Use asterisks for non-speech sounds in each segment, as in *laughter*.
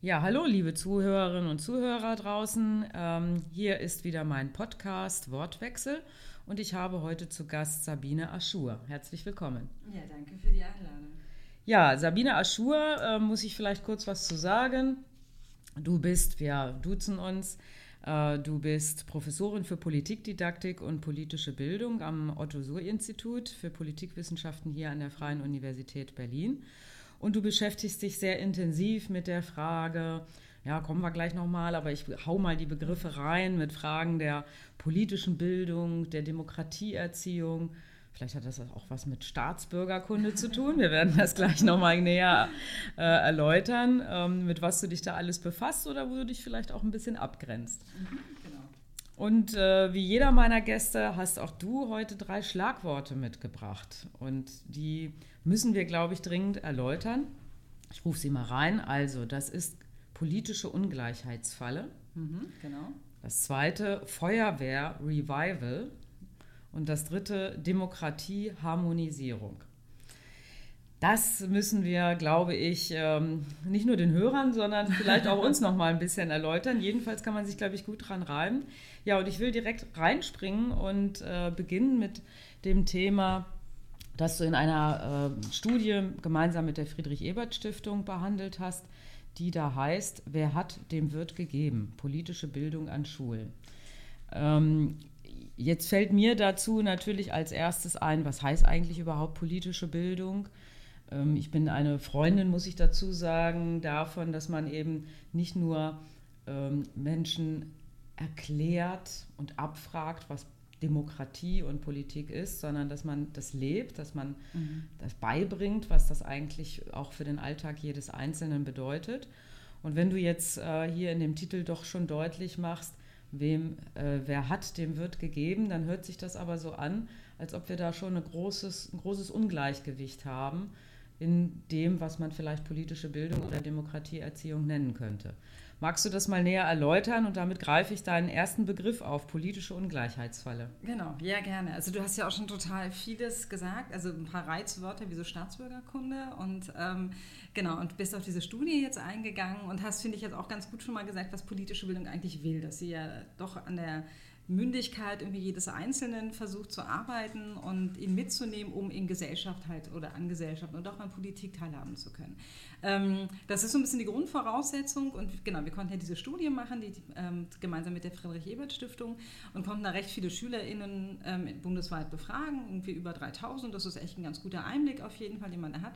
Ja, hallo, liebe Zuhörerinnen und Zuhörer draußen. Ähm, hier ist wieder mein Podcast Wortwechsel und ich habe heute zu Gast Sabine Aschur. Herzlich willkommen. Ja, danke für die Einladung. Ja, Sabine Aschur, äh, muss ich vielleicht kurz was zu sagen. Du bist, wir duzen uns, äh, du bist Professorin für Politikdidaktik und politische Bildung am Otto-Suhr-Institut für Politikwissenschaften hier an der Freien Universität Berlin. Und du beschäftigst dich sehr intensiv mit der Frage, ja, kommen wir gleich nochmal, aber ich hau mal die Begriffe rein mit Fragen der politischen Bildung, der Demokratieerziehung. Vielleicht hat das auch was mit Staatsbürgerkunde zu tun. Wir werden das gleich nochmal näher äh, erläutern, ähm, mit was du dich da alles befasst oder wo du dich vielleicht auch ein bisschen abgrenzt. Mhm. Und äh, wie jeder meiner Gäste hast auch du heute drei Schlagworte mitgebracht. Und die müssen wir, glaube ich, dringend erläutern. Ich rufe sie mal rein. Also, das ist politische Ungleichheitsfalle. Mhm, genau. Das zweite Feuerwehr Revival. Und das dritte Demokratie Harmonisierung. Das müssen wir, glaube ich, ähm, nicht nur den Hörern, sondern vielleicht auch uns *laughs* noch mal ein bisschen erläutern. Jedenfalls kann man sich, glaube ich, gut dran reiben. Ja, und ich will direkt reinspringen und äh, beginnen mit dem Thema das du in einer äh, Studie gemeinsam mit der Friedrich-Ebert-Stiftung behandelt hast, die da heißt, wer hat, dem wird gegeben, politische Bildung an Schulen. Ähm, jetzt fällt mir dazu natürlich als erstes ein, was heißt eigentlich überhaupt politische Bildung? Ähm, ich bin eine Freundin, muss ich dazu sagen, davon, dass man eben nicht nur ähm, Menschen erklärt und abfragt, was Demokratie und Politik ist, sondern dass man das lebt, dass man mhm. das beibringt, was das eigentlich auch für den Alltag jedes Einzelnen bedeutet. Und wenn du jetzt äh, hier in dem Titel doch schon deutlich machst, wem äh, wer hat, dem wird gegeben, dann hört sich das aber so an, als ob wir da schon ein großes, ein großes Ungleichgewicht haben in dem, was man vielleicht politische Bildung oder Demokratieerziehung nennen könnte. Magst du das mal näher erläutern und damit greife ich deinen ersten Begriff auf, politische Ungleichheitsfalle? Genau, ja gerne. Also du hast ja auch schon total vieles gesagt, also ein paar Reizwörter wie so Staatsbürgerkunde und ähm, genau, und bist auf diese Studie jetzt eingegangen und hast, finde ich, jetzt auch ganz gut schon mal gesagt, was politische Bildung eigentlich will, dass sie ja doch an der Mündigkeit irgendwie jedes Einzelnen versucht zu arbeiten und ihn mitzunehmen, um in Gesellschaft halt oder an Gesellschaft und auch an Politik teilhaben zu können. Ähm, das ist so ein bisschen die Grundvoraussetzung und genau, wir konnten ja diese Studie machen, die, ähm, gemeinsam mit der Friedrich-Ebert-Stiftung und konnten da recht viele SchülerInnen ähm, bundesweit befragen, irgendwie über 3000. Das ist echt ein ganz guter Einblick auf jeden Fall, den man da hat.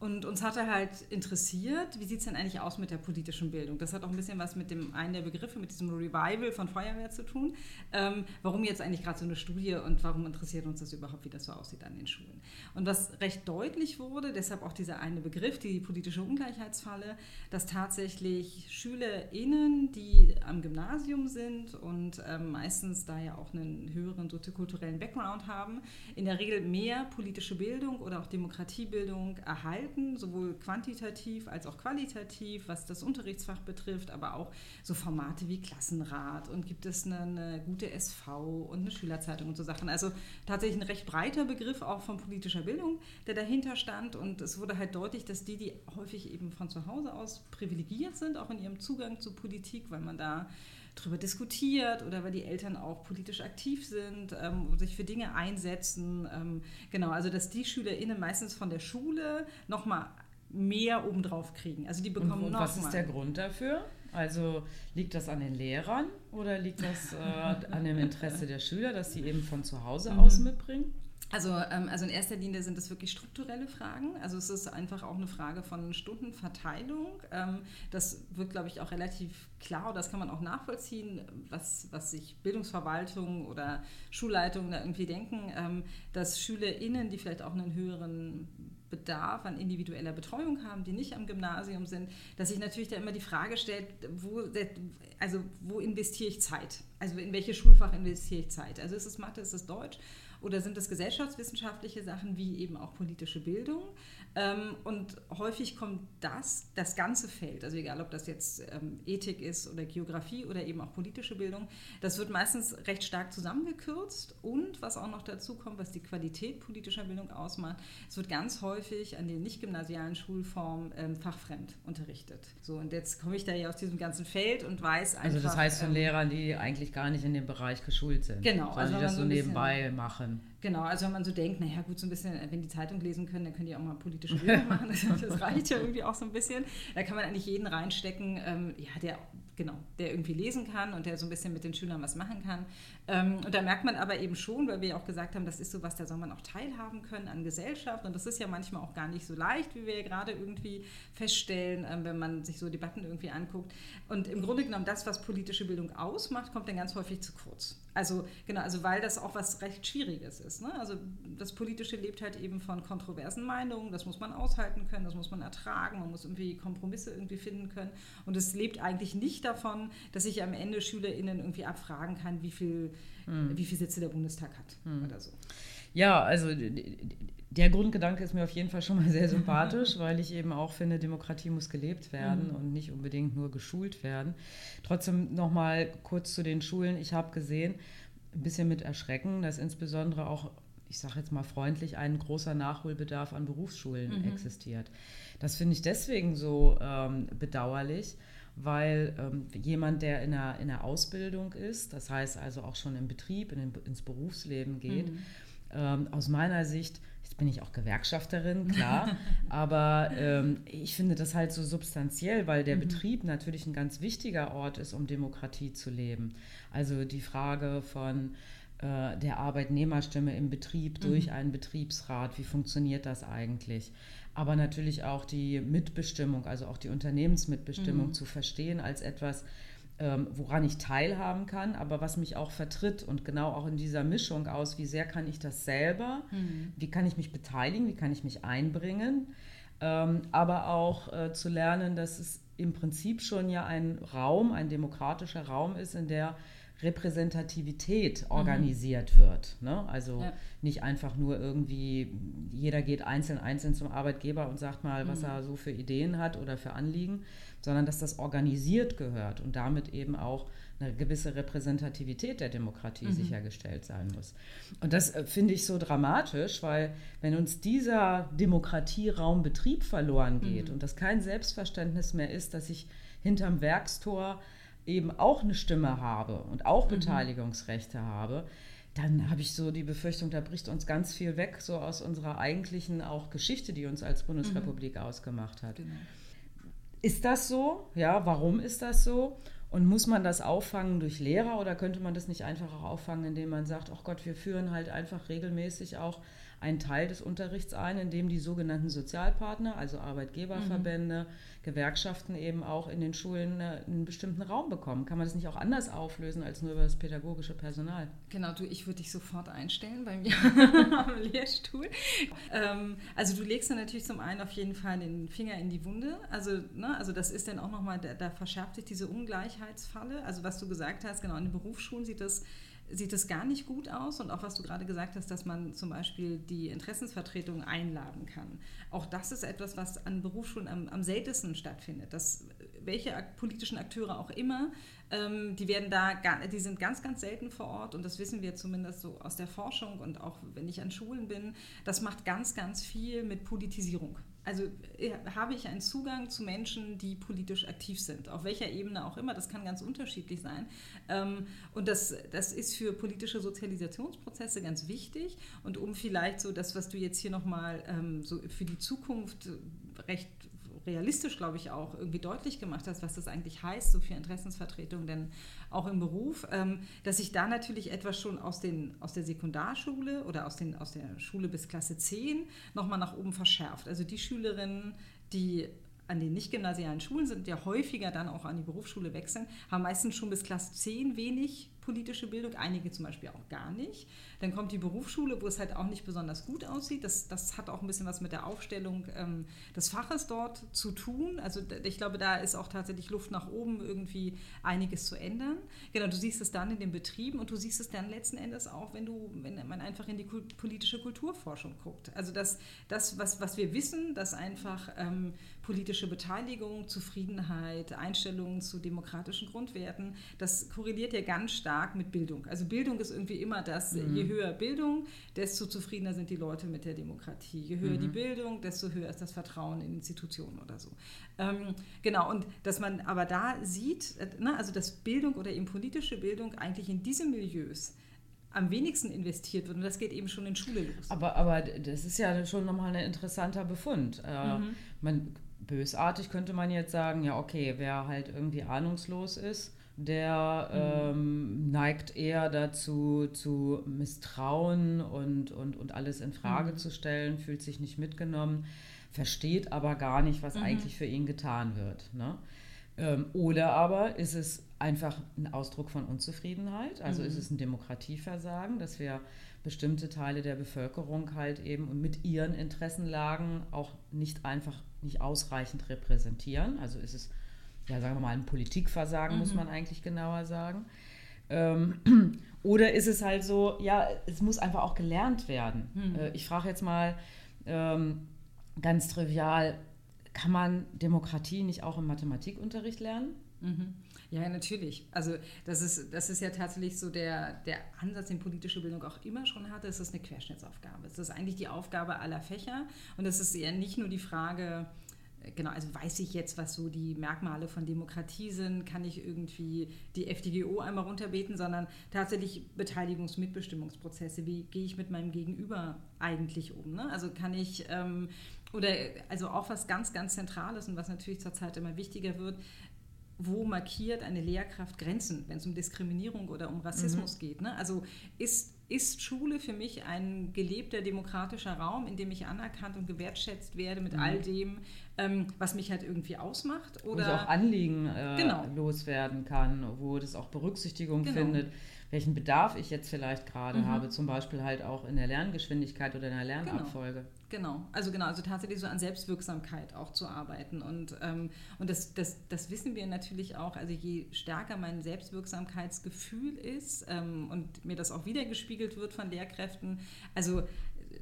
Und uns hatte halt interessiert, wie sieht es denn eigentlich aus mit der politischen Bildung? Das hat auch ein bisschen was mit dem einen der Begriffe, mit diesem Revival von Feuerwehr zu tun. Ähm, warum jetzt eigentlich gerade so eine Studie und warum interessiert uns das überhaupt, wie das so aussieht an den Schulen? Und was recht deutlich wurde, deshalb auch dieser eine Begriff, die politische Ungleichheitsfalle, dass tatsächlich SchülerInnen, die am Gymnasium sind und ähm, meistens da ja auch einen höheren soziokulturellen Background haben, in der Regel mehr politische Bildung oder auch Demokratiebildung erhalten halten, sowohl quantitativ als auch qualitativ, was das Unterrichtsfach betrifft, aber auch so Formate wie Klassenrat und gibt es eine, eine gute SV und eine Schülerzeitung und so Sachen. Also tatsächlich ein recht breiter Begriff auch von politischer Bildung, der dahinter stand und es wurde halt deutlich, dass die, die häufig eben von zu Hause aus privilegiert sind, auch in ihrem Zugang zur Politik, weil man da darüber diskutiert oder weil die Eltern auch politisch aktiv sind, ähm, sich für Dinge einsetzen. Ähm, genau, also dass die SchülerInnen meistens von der Schule nochmal mehr obendrauf kriegen. Also die bekommen und, und was ist der Grund dafür? Also liegt das an den Lehrern oder liegt das äh, an dem Interesse der Schüler, dass sie eben von zu Hause mhm. aus mitbringen? Also, ähm, also in erster Linie sind es wirklich strukturelle Fragen. Also es ist einfach auch eine Frage von Stundenverteilung. Ähm, das wird, glaube ich, auch relativ klar das kann man auch nachvollziehen, was, was sich Bildungsverwaltung oder Schulleitungen da irgendwie denken, ähm, dass SchülerInnen, die vielleicht auch einen höheren Bedarf an individueller Betreuung haben, die nicht am Gymnasium sind, dass sich natürlich da immer die Frage stellt, wo, also wo investiere ich Zeit? Also in welches Schulfach investiere ich Zeit? Also ist es Mathe, ist es Deutsch? Oder sind es gesellschaftswissenschaftliche Sachen wie eben auch politische Bildung? Ähm, und häufig kommt das, das ganze Feld, also egal ob das jetzt ähm, Ethik ist oder Geografie oder eben auch politische Bildung, das wird meistens recht stark zusammengekürzt. Und was auch noch dazu kommt, was die Qualität politischer Bildung ausmacht, es wird ganz häufig an den nicht gymnasialen Schulformen ähm, fachfremd unterrichtet. So, und jetzt komme ich da ja aus diesem ganzen Feld und weiß einfach. Also das heißt von ähm, Lehrern, die eigentlich gar nicht in dem Bereich geschult sind. Genau. Also die das so nebenbei machen. Genau, also wenn man so denkt, naja gut, so ein bisschen, wenn die Zeitung lesen können, dann können die auch mal politische Bildung machen. Das, *laughs* das, reicht ja irgendwie auch so ein bisschen. Da kann man eigentlich jeden reinstecken, ähm, ja, der genau, der irgendwie lesen kann und der so ein bisschen mit den Schülern was machen kann. Ähm, und da merkt man aber eben schon, weil wir ja auch gesagt haben, das ist so was, da soll man auch teilhaben können an Gesellschaft. Und das ist ja manchmal auch gar nicht so leicht, wie wir ja gerade irgendwie feststellen, ähm, wenn man sich so Debatten irgendwie anguckt. Und im Grunde genommen, das, was politische Bildung ausmacht, kommt dann ganz häufig zu kurz. Also genau, also weil das auch was recht Schwieriges ist. Ne? Also das Politische lebt halt eben von kontroversen Meinungen, das muss man aushalten können, das muss man ertragen, man muss irgendwie Kompromisse irgendwie finden können. Und es lebt eigentlich nicht davon, dass ich am Ende SchülerInnen irgendwie abfragen kann, wie viel, hm. wie viel Sitze der Bundestag hat hm. oder so. Ja, also der Grundgedanke ist mir auf jeden Fall schon mal sehr sympathisch, *laughs* weil ich eben auch finde, Demokratie muss gelebt werden mhm. und nicht unbedingt nur geschult werden. Trotzdem noch mal kurz zu den Schulen. Ich habe gesehen, ein bisschen mit Erschrecken, dass insbesondere auch, ich sage jetzt mal freundlich, ein großer Nachholbedarf an Berufsschulen mhm. existiert. Das finde ich deswegen so ähm, bedauerlich, weil ähm, jemand, der in einer, in einer Ausbildung ist, das heißt also auch schon im Betrieb, in den, ins Berufsleben geht, mhm. ähm, aus meiner Sicht Jetzt bin ich auch Gewerkschafterin, *laughs* klar. aber ähm, ich finde das halt so substanziell, weil der mhm. Betrieb natürlich ein ganz wichtiger Ort ist, um Demokratie zu leben. Also die Frage von äh, der Arbeitnehmerstimme im Betrieb mhm. durch einen Betriebsrat, wie funktioniert das eigentlich? Aber natürlich auch die Mitbestimmung, also auch die Unternehmensmitbestimmung mhm. zu verstehen als etwas, ähm, woran ich teilhaben kann, aber was mich auch vertritt und genau auch in dieser Mischung aus, wie sehr kann ich das selber, mhm. wie kann ich mich beteiligen, wie kann ich mich einbringen, ähm, aber auch äh, zu lernen, dass es im Prinzip schon ja ein Raum, ein demokratischer Raum ist, in der Repräsentativität mhm. organisiert mhm. wird. Ne? Also ja. nicht einfach nur irgendwie, jeder geht einzeln einzeln zum Arbeitgeber und sagt mal, was mhm. er so für Ideen hat oder für Anliegen, sondern dass das organisiert gehört und damit eben auch eine gewisse Repräsentativität der Demokratie mhm. sichergestellt sein muss. Und das äh, finde ich so dramatisch, weil wenn uns dieser Demokratieraum Betrieb verloren geht mhm. und das kein Selbstverständnis mehr ist, dass ich hinterm Werkstor eben auch eine Stimme habe und auch mhm. Beteiligungsrechte habe, dann habe ich so die Befürchtung, da bricht uns ganz viel weg, so aus unserer eigentlichen auch Geschichte, die uns als Bundesrepublik mhm. ausgemacht hat. Genau. Ist das so? Ja, warum ist das so? Und muss man das auffangen durch Lehrer oder könnte man das nicht einfach auch auffangen, indem man sagt, ach Gott, wir führen halt einfach regelmäßig auch einen Teil des Unterrichts ein, in dem die sogenannten Sozialpartner, also Arbeitgeberverbände, mhm. Gewerkschaften eben auch in den Schulen äh, einen bestimmten Raum bekommen. Kann man das nicht auch anders auflösen als nur über das pädagogische Personal? Genau, du, ich würde dich sofort einstellen bei mir *laughs* am Lehrstuhl. Ähm, also du legst dann natürlich zum einen auf jeden Fall den Finger in die Wunde. Also, ne, also das ist dann auch nochmal, da, da verschärft sich diese Ungleichheitsfalle. Also was du gesagt hast, genau, in den Berufsschulen sieht das sieht es gar nicht gut aus. Und auch was du gerade gesagt hast, dass man zum Beispiel die Interessensvertretung einladen kann. Auch das ist etwas, was an Berufsschulen am, am seltensten stattfindet. Dass welche politischen Akteure auch immer, ähm, die werden da, die sind ganz, ganz selten vor Ort und das wissen wir zumindest so aus der Forschung und auch wenn ich an Schulen bin. Das macht ganz, ganz viel mit Politisierung. Also äh, habe ich einen Zugang zu Menschen, die politisch aktiv sind, auf welcher Ebene auch immer, das kann ganz unterschiedlich sein. Ähm, und das, das ist für politische Sozialisationsprozesse ganz wichtig. Und um vielleicht so das, was du jetzt hier nochmal ähm, so für die Zukunft recht realistisch, glaube ich, auch irgendwie deutlich gemacht hast, was das eigentlich heißt, so für Interessensvertretung denn auch im Beruf, ähm, dass sich da natürlich etwas schon aus, den, aus der Sekundarschule oder aus, den, aus der Schule bis Klasse 10 nochmal nach oben verschärft. Also die Schülerinnen, die an den nicht-gymnasialen Schulen sind, ja häufiger dann auch an die Berufsschule wechseln, haben meistens schon bis Klasse 10 wenig politische Bildung, einige zum Beispiel auch gar nicht. Dann kommt die Berufsschule, wo es halt auch nicht besonders gut aussieht. Das, das hat auch ein bisschen was mit der Aufstellung ähm, des Faches dort zu tun. Also ich glaube, da ist auch tatsächlich Luft nach oben, irgendwie einiges zu ändern. Genau, du siehst es dann in den Betrieben und du siehst es dann letzten Endes auch, wenn du, wenn man einfach in die politische Kulturforschung guckt. Also das, das was, was wir wissen, dass einfach ähm, politische Beteiligung, Zufriedenheit, Einstellungen zu demokratischen Grundwerten, das korreliert ja ganz stark mit Bildung. Also Bildung ist irgendwie immer das, mhm. je höher Bildung, desto zufriedener sind die Leute mit der Demokratie. Je höher mhm. die Bildung, desto höher ist das Vertrauen in Institutionen oder so. Ähm, genau, und dass man aber da sieht, äh, ne, also dass Bildung oder eben politische Bildung eigentlich in diese Milieus am wenigsten investiert wird. Und das geht eben schon in Schule los. Aber, aber das ist ja schon nochmal ein interessanter Befund. Äh, mhm. man, bösartig könnte man jetzt sagen, ja, okay, wer halt irgendwie ahnungslos ist, der mhm. ähm, neigt eher dazu, zu misstrauen und, und, und alles in Frage mhm. zu stellen, fühlt sich nicht mitgenommen, versteht aber gar nicht, was mhm. eigentlich für ihn getan wird. Ne? Ähm, oder aber ist es einfach ein Ausdruck von Unzufriedenheit, also ist mhm. es ein Demokratieversagen, dass wir bestimmte Teile der Bevölkerung halt eben mit ihren Interessenlagen auch nicht einfach nicht ausreichend repräsentieren. Also ist es, ja, sagen wir mal, ein Politikversagen, mhm. muss man eigentlich genauer sagen. Ähm, *clears throat* oder ist es halt so, ja, es muss einfach auch gelernt werden. Mhm. Äh, ich frage jetzt mal ähm, ganz trivial, kann man Demokratie nicht auch im Mathematikunterricht lernen? Mhm. Ja, natürlich. Also das ist, das ist ja tatsächlich so der, der Ansatz, den politische Bildung auch immer schon hatte. Es ist eine Querschnittsaufgabe. Es ist eigentlich die Aufgabe aller Fächer. Und es ist ja nicht nur die Frage, äh, genau, also weiß ich jetzt, was so die Merkmale von Demokratie sind, kann ich irgendwie die FDGO einmal runterbeten, sondern tatsächlich Beteiligungs-, Mitbestimmungsprozesse. Wie gehe ich mit meinem Gegenüber eigentlich um? Ne? Also kann ich, ähm, oder also auch was ganz, ganz Zentrales und was natürlich zurzeit immer wichtiger wird, wo markiert eine Lehrkraft Grenzen, wenn es um Diskriminierung oder um Rassismus mhm. geht. Ne? Also ist, ist Schule für mich ein gelebter demokratischer Raum, in dem ich anerkannt und gewertschätzt werde mit mhm. all dem, ähm, was mich halt irgendwie ausmacht? Oder wo ich auch Anliegen äh, genau. loswerden kann, wo das auch Berücksichtigung genau. findet welchen Bedarf ich jetzt vielleicht gerade mhm. habe, zum Beispiel halt auch in der Lerngeschwindigkeit oder in der Lernabfolge. Genau, genau. also genau, also tatsächlich so an Selbstwirksamkeit auch zu arbeiten. Und, ähm, und das, das, das wissen wir natürlich auch, also je stärker mein Selbstwirksamkeitsgefühl ist ähm, und mir das auch wiedergespiegelt wird von Lehrkräften, also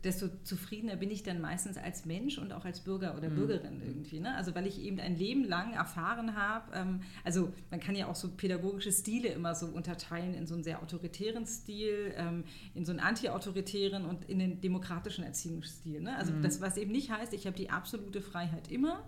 desto zufriedener bin ich dann meistens als Mensch und auch als Bürger oder mhm. Bürgerin irgendwie. Ne? Also weil ich eben ein Leben lang erfahren habe, ähm, also man kann ja auch so pädagogische Stile immer so unterteilen in so einen sehr autoritären Stil, ähm, in so einen anti-autoritären und in den demokratischen Erziehungsstil. Ne? Also mhm. das, was eben nicht heißt, ich habe die absolute Freiheit immer,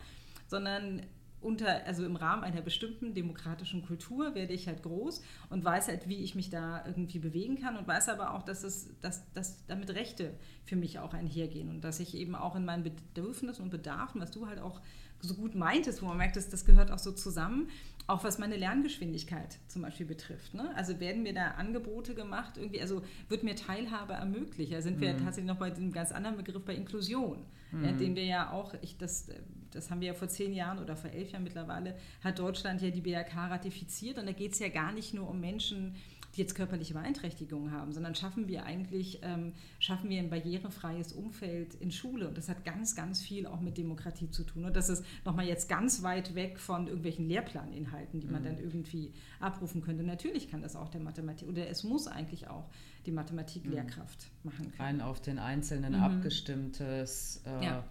sondern unter, also im Rahmen einer bestimmten demokratischen Kultur werde ich halt groß und weiß halt, wie ich mich da irgendwie bewegen kann und weiß aber auch, dass es, dass, dass damit Rechte für mich auch einhergehen und dass ich eben auch in meinen Bedürfnissen und Bedarfen, was du halt auch so gut meintest, wo man merkt, dass das gehört auch so zusammen, auch was meine Lerngeschwindigkeit zum Beispiel betrifft. Ne? Also werden mir da Angebote gemacht, irgendwie, also wird mir Teilhabe ermöglicht. Da sind wir mhm. tatsächlich noch bei diesem ganz anderen Begriff bei Inklusion, mhm. ja, den wir ja auch, ich, das das haben wir ja vor zehn Jahren oder vor elf Jahren mittlerweile, hat Deutschland ja die BRK ratifiziert. Und da geht es ja gar nicht nur um Menschen, die jetzt körperliche Beeinträchtigungen haben, sondern schaffen wir eigentlich, ähm, schaffen wir ein barrierefreies Umfeld in Schule. Und das hat ganz, ganz viel auch mit Demokratie zu tun. Und das ist nochmal jetzt ganz weit weg von irgendwelchen Lehrplaninhalten, die man mhm. dann irgendwie abrufen könnte. Natürlich kann das auch der Mathematik, oder es muss eigentlich auch die Mathematik-Lehrkraft mhm. machen können. Ein auf den Einzelnen mhm. abgestimmtes äh, ja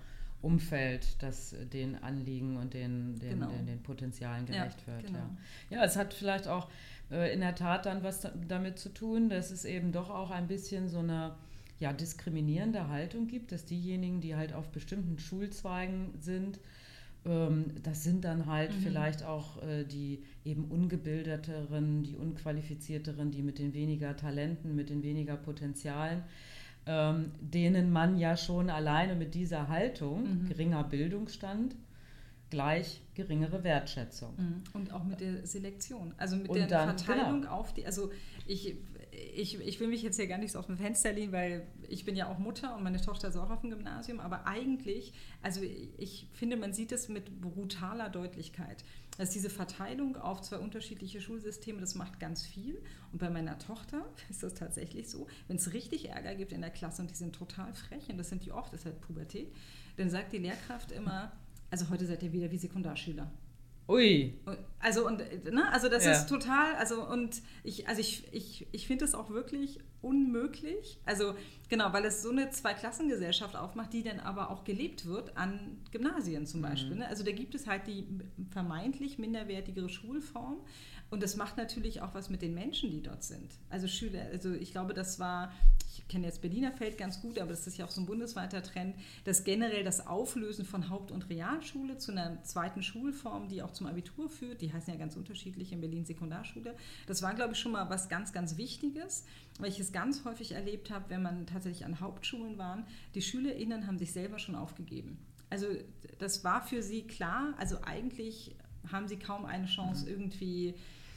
Umfeld, das den Anliegen und den, den, genau. den, den Potenzialen gerecht ja, wird. Genau. Ja. ja, es hat vielleicht auch äh, in der Tat dann was damit zu tun, dass es eben doch auch ein bisschen so eine ja, diskriminierende Haltung gibt, dass diejenigen, die halt auf bestimmten Schulzweigen sind, ähm, das sind dann halt mhm. vielleicht auch äh, die eben ungebildeteren, die unqualifizierteren, die mit den weniger Talenten, mit den weniger Potenzialen ähm, denen man ja schon alleine mit dieser Haltung, mhm. geringer Bildungsstand, gleich geringere Wertschätzung. Mhm. Und auch mit der Selektion, also mit Und der dann, Verteilung genau. auf die, also ich, ich, ich will mich jetzt hier gar nicht so auf dem Fenster lehnen, weil ich bin ja auch Mutter und meine Tochter ist auch auf dem Gymnasium, aber eigentlich, also ich finde, man sieht es mit brutaler Deutlichkeit. dass diese Verteilung auf zwei unterschiedliche Schulsysteme, das macht ganz viel. Und bei meiner Tochter *laughs* ist das tatsächlich so, wenn es richtig Ärger gibt in der Klasse und die sind total frech, und das sind die oft, das ist halt Pubertät, dann sagt die Lehrkraft immer, also heute seid ihr wieder wie Sekundarschüler. Ui. Also und ne, also das ja. ist total, also und ich, also ich, ich, ich finde es auch wirklich unmöglich. Also genau, weil es so eine Zweiklassengesellschaft aufmacht, die dann aber auch gelebt wird an Gymnasien zum mhm. Beispiel. Mhm. Ne? Also da gibt es halt die vermeintlich minderwertigere Schulform. Und das macht natürlich auch was mit den Menschen, die dort sind. Also Schüler, also ich glaube, das war ich kenne jetzt Berliner Feld ganz gut, aber das ist ja auch so ein bundesweiter Trend, dass generell das Auflösen von Haupt- und Realschule zu einer zweiten Schulform, die auch zum Abitur führt, die heißen ja ganz unterschiedlich in Berlin Sekundarschule, das war, glaube ich, schon mal was ganz, ganz Wichtiges, weil ich es ganz häufig erlebt habe, wenn man tatsächlich an Hauptschulen waren, die SchülerInnen haben sich selber schon aufgegeben. Also das war für sie klar, also eigentlich haben sie kaum eine Chance, mhm. irgendwie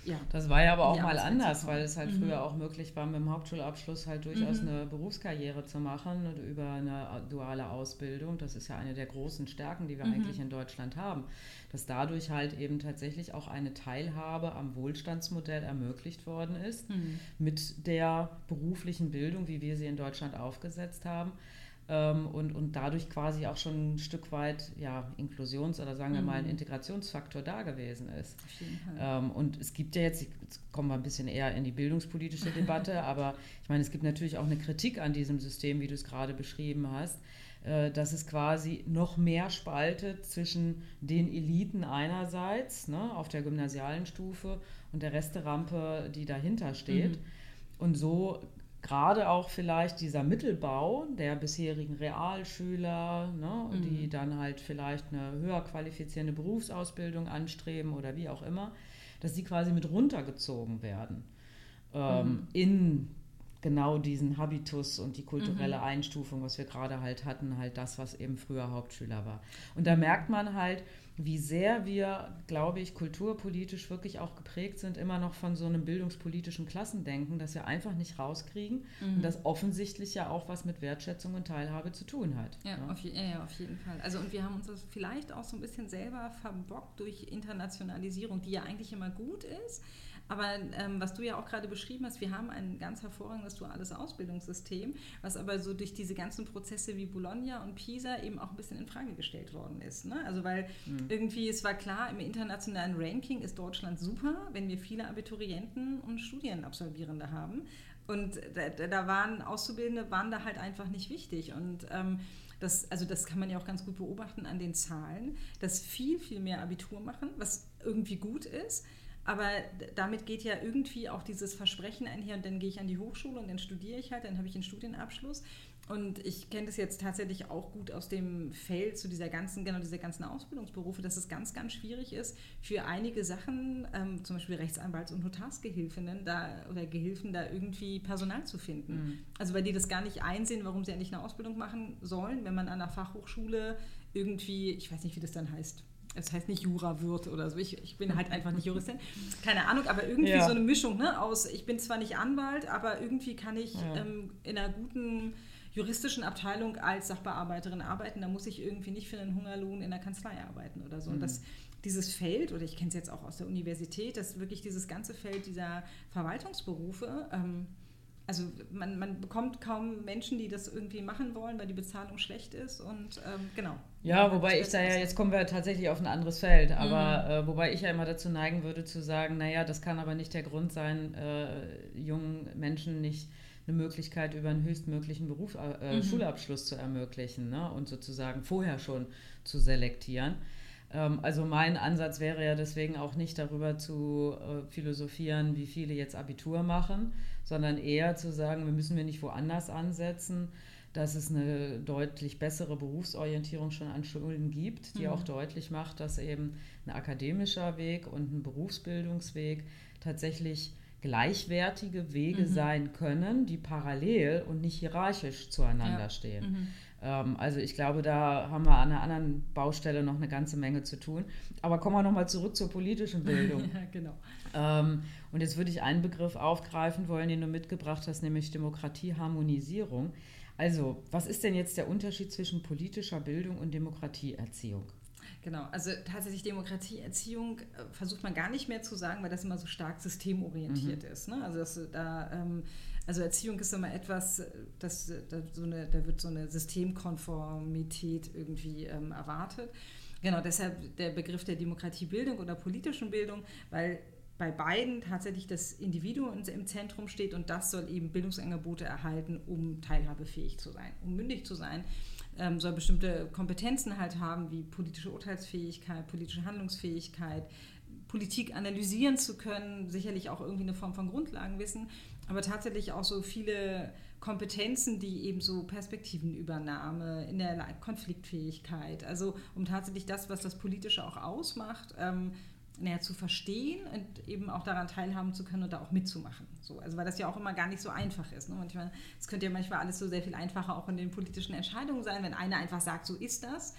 ja. Das war ja aber auch mal anders, weil es halt mhm. früher auch möglich war, mit dem Hauptschulabschluss halt durchaus mhm. eine Berufskarriere zu machen und über eine duale Ausbildung. Das ist ja eine der großen Stärken, die wir mhm. eigentlich in Deutschland haben, dass dadurch halt eben tatsächlich auch eine Teilhabe am Wohlstandsmodell ermöglicht worden ist, mhm. mit der beruflichen Bildung, wie wir sie in Deutschland aufgesetzt haben ähm, und, und dadurch quasi auch schon ein Stück weit ja, Inklusions- oder sagen wir mal ein mhm. Integrationsfaktor da gewesen ist. Ähm, und es gibt ja jetzt, jetzt kommen wir ein bisschen eher in die bildungspolitische Debatte, *laughs* aber ich meine, es gibt natürlich auch eine Kritik an diesem System, wie du es gerade beschrieben hast, äh, dass es quasi noch mehr spaltet zwischen den Eliten einerseits ne, auf der gymnasialen Stufe und der Resterampe, die dahinter steht. Mhm. Und so gerade auch vielleicht dieser Mittelbau der bisherigen Realschüler, ne, mhm. die dann halt vielleicht eine höher qualifizierende Berufsausbildung anstreben oder wie auch immer, dass die quasi mit runtergezogen werden ähm, mhm. in genau diesen Habitus und die kulturelle mhm. Einstufung, was wir gerade halt hatten, halt das, was eben früher Hauptschüler war. Und da merkt man halt, wie sehr wir, glaube ich, kulturpolitisch wirklich auch geprägt sind, immer noch von so einem bildungspolitischen Klassendenken, das wir einfach nicht rauskriegen mhm. und das offensichtlich ja auch was mit Wertschätzung und Teilhabe zu tun hat. Ja, ja. Auf, ja, auf jeden Fall. Also und wir haben uns das vielleicht auch so ein bisschen selber verbockt durch Internationalisierung, die ja eigentlich immer gut ist. Aber ähm, was du ja auch gerade beschrieben hast, wir haben ein ganz hervorragendes duales Ausbildungssystem, was aber so durch diese ganzen Prozesse wie Bologna und Pisa eben auch ein bisschen in Frage gestellt worden ist. Ne? Also weil mhm. irgendwie es war klar, im internationalen Ranking ist Deutschland super, wenn wir viele Abiturienten und Studienabsolvierende haben. Und da, da waren Auszubildende, waren da halt einfach nicht wichtig. Und ähm, das, also das kann man ja auch ganz gut beobachten an den Zahlen, dass viel, viel mehr Abitur machen, was irgendwie gut ist. Aber damit geht ja irgendwie auch dieses Versprechen einher und dann gehe ich an die Hochschule und dann studiere ich halt, dann habe ich einen Studienabschluss. Und ich kenne das jetzt tatsächlich auch gut aus dem Feld zu dieser ganzen, genau dieser ganzen Ausbildungsberufe, dass es ganz, ganz schwierig ist, für einige Sachen, ähm, zum Beispiel Rechtsanwalts- und Notarsgehilfinnen da oder Gehilfen da irgendwie Personal zu finden. Mhm. Also weil die das gar nicht einsehen, warum sie eigentlich eine Ausbildung machen sollen, wenn man an der Fachhochschule irgendwie, ich weiß nicht, wie das dann heißt, es heißt nicht Jura wird oder so. Ich, ich bin halt einfach nicht Juristin. *laughs* Keine Ahnung, aber irgendwie ja. so eine Mischung ne, aus, ich bin zwar nicht Anwalt, aber irgendwie kann ich ja. ähm, in einer guten juristischen Abteilung als Sachbearbeiterin arbeiten. Da muss ich irgendwie nicht für einen Hungerlohn in der Kanzlei arbeiten oder so. Mhm. Und das, dieses Feld, oder ich kenne es jetzt auch aus der Universität, dass wirklich dieses ganze Feld dieser Verwaltungsberufe, ähm, also man, man bekommt kaum Menschen, die das irgendwie machen wollen, weil die Bezahlung schlecht ist und ähm, genau. Ja, wobei ich da ja, jetzt kommen wir tatsächlich auf ein anderes Feld, aber mhm. äh, wobei ich ja immer dazu neigen würde zu sagen, naja, das kann aber nicht der Grund sein, äh, jungen Menschen nicht eine Möglichkeit über einen höchstmöglichen Beruf, äh, mhm. Schulabschluss zu ermöglichen ne? und sozusagen vorher schon zu selektieren. Ähm, also mein Ansatz wäre ja deswegen auch nicht darüber zu äh, philosophieren, wie viele jetzt Abitur machen, sondern eher zu sagen, wir müssen wir nicht woanders ansetzen, dass es eine deutlich bessere Berufsorientierung schon an Schulen gibt, die mhm. auch deutlich macht, dass eben ein akademischer Weg und ein Berufsbildungsweg tatsächlich gleichwertige Wege mhm. sein können, die parallel und nicht hierarchisch zueinander ja. stehen. Mhm. Ähm, also ich glaube, da haben wir an einer anderen Baustelle noch eine ganze Menge zu tun. Aber kommen wir nochmal zurück zur politischen *laughs* Bildung. ja, genau. Ähm, und jetzt würde ich einen Begriff aufgreifen wollen, den du mitgebracht hast, nämlich Demokratieharmonisierung. Also, was ist denn jetzt der Unterschied zwischen politischer Bildung und Demokratieerziehung? Genau, also tatsächlich Demokratieerziehung äh, versucht man gar nicht mehr zu sagen, weil das immer so stark systemorientiert mhm. ist. Ne? Also, das, da, ähm, also Erziehung ist immer etwas, das, da, so eine, da wird so eine Systemkonformität irgendwie ähm, erwartet. Genau, deshalb der Begriff der Demokratiebildung oder politischen Bildung, weil bei beiden tatsächlich das Individuum im Zentrum steht und das soll eben Bildungsangebote erhalten, um teilhabefähig zu sein, um mündig zu sein. Ähm, soll bestimmte Kompetenzen halt haben, wie politische Urteilsfähigkeit, politische Handlungsfähigkeit, Politik analysieren zu können, sicherlich auch irgendwie eine Form von Grundlagenwissen, aber tatsächlich auch so viele Kompetenzen, die eben so Perspektivenübernahme in der Konfliktfähigkeit, also um tatsächlich das, was das Politische auch ausmacht, ähm, näher zu verstehen und eben auch daran teilhaben zu können und da auch mitzumachen. So, also weil das ja auch immer gar nicht so einfach ist. Ne? Manchmal, es könnte ja manchmal alles so sehr viel einfacher auch in den politischen Entscheidungen sein, wenn einer einfach sagt, so ist das.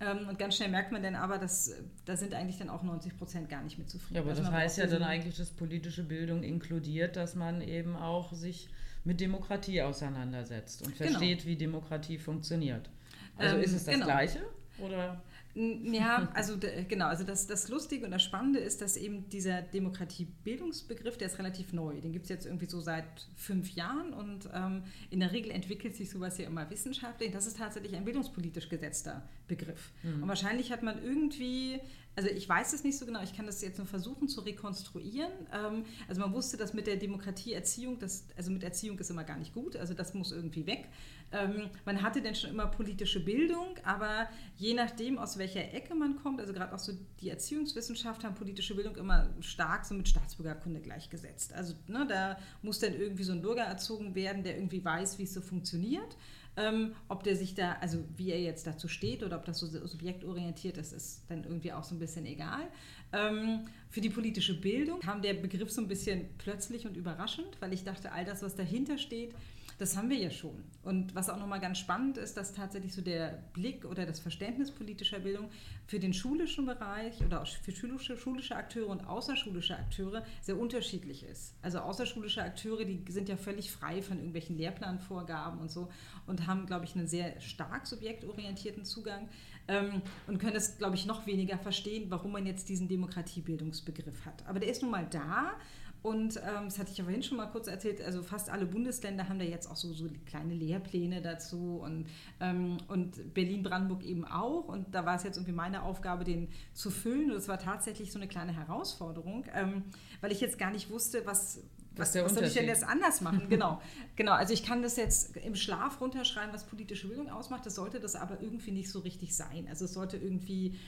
Ähm, und ganz schnell merkt man dann aber, dass da sind eigentlich dann auch 90 Prozent gar nicht mit zufrieden. Ja, aber also das heißt ja dann eigentlich, dass politische Bildung inkludiert, dass man eben auch sich mit Demokratie auseinandersetzt und genau. versteht, wie Demokratie funktioniert. Also ähm, ist es das genau. Gleiche? Oder? Ja, also genau, also das, das Lustige und das Spannende ist, dass eben dieser Demokratiebildungsbegriff, der ist relativ neu. Den gibt es jetzt irgendwie so seit fünf Jahren und ähm, in der Regel entwickelt sich sowas ja immer wissenschaftlich. Das ist tatsächlich ein bildungspolitisch gesetzter Begriff. Mhm. Und wahrscheinlich hat man irgendwie also ich weiß es nicht so genau, ich kann das jetzt nur versuchen zu rekonstruieren. Ähm, also man wusste, dass mit der Demokratieerziehung, das, also mit Erziehung ist immer gar nicht gut, also das muss irgendwie weg. Ähm, man hatte dann schon immer politische Bildung, aber je nachdem, aus welcher Ecke man kommt, also gerade auch so die Erziehungswissenschaft haben politische Bildung immer stark so mit Staatsbürgerkunde gleichgesetzt. Also ne, da muss dann irgendwie so ein Bürger erzogen werden, der irgendwie weiß, wie es so funktioniert. Ähm, ob der sich da, also wie er jetzt dazu steht oder ob das so subjektorientiert ist, ist dann irgendwie auch so ein bisschen egal. Ähm, für die politische Bildung kam der Begriff so ein bisschen plötzlich und überraschend, weil ich dachte, all das, was dahinter steht, das haben wir ja schon. Und was auch nochmal ganz spannend ist, dass tatsächlich so der Blick oder das Verständnis politischer Bildung für den schulischen Bereich oder für schulische, schulische Akteure und außerschulische Akteure sehr unterschiedlich ist. Also außerschulische Akteure, die sind ja völlig frei von irgendwelchen Lehrplanvorgaben und so und haben, glaube ich, einen sehr stark subjektorientierten Zugang ähm, und können es, glaube ich, noch weniger verstehen, warum man jetzt diesen Demokratiebildungsbegriff hat. Aber der ist nun mal da und ähm, das hatte ich ja vorhin schon mal kurz erzählt, also fast alle Bundesländer haben da jetzt auch so, so kleine Lehrpläne dazu und, ähm, und Berlin-Brandenburg eben auch. Und da war es jetzt irgendwie meine Aufgabe, den zu füllen. Und es war tatsächlich so eine kleine Herausforderung, ähm, weil ich jetzt gar nicht wusste, was, was, was soll ich denn jetzt anders machen? *laughs* genau, genau. Also ich kann das jetzt im Schlaf runterschreiben, was politische Bildung ausmacht. Das sollte das aber irgendwie nicht so richtig sein. Also es sollte irgendwie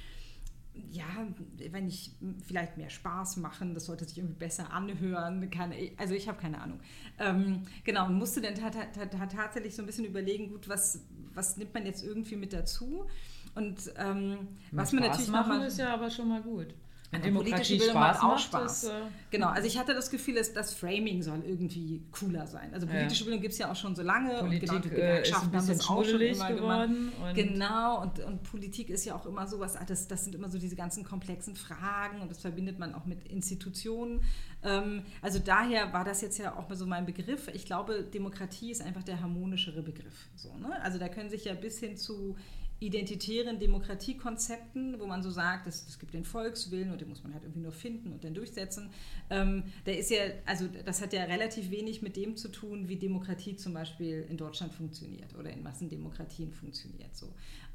ja, wenn ich vielleicht mehr Spaß machen, das sollte sich irgendwie besser anhören. Keine, also ich habe keine Ahnung. Ähm, genau, und musste dann tatsächlich so ein bisschen überlegen, gut, was, was nimmt man jetzt irgendwie mit dazu? Und ähm, was man natürlich machen mal, ist ja aber schon mal gut. Wenn Demokratie Spaß macht, auch Spaß. Ist, äh genau, also ich hatte das Gefühl, dass das Framing soll irgendwie cooler sein. Also politische ja. Bildung gibt es ja auch schon so lange Politik, und genau, die Gewerkschaften haben das auch schon immer gemacht. Und genau, und, und Politik ist ja auch immer sowas, ah, das, das sind immer so diese ganzen komplexen Fragen und das verbindet man auch mit Institutionen. Ähm, also daher war das jetzt ja auch mal so mein Begriff. Ich glaube, Demokratie ist einfach der harmonischere Begriff. So, ne? Also da können sich ja bis hin zu identitären Demokratiekonzepten, wo man so sagt, es gibt den Volkswillen und den muss man halt irgendwie nur finden und dann durchsetzen. Ähm, der ist ja, also das hat ja relativ wenig mit dem zu tun, wie Demokratie zum Beispiel in Deutschland funktioniert oder in Massendemokratien funktioniert. So.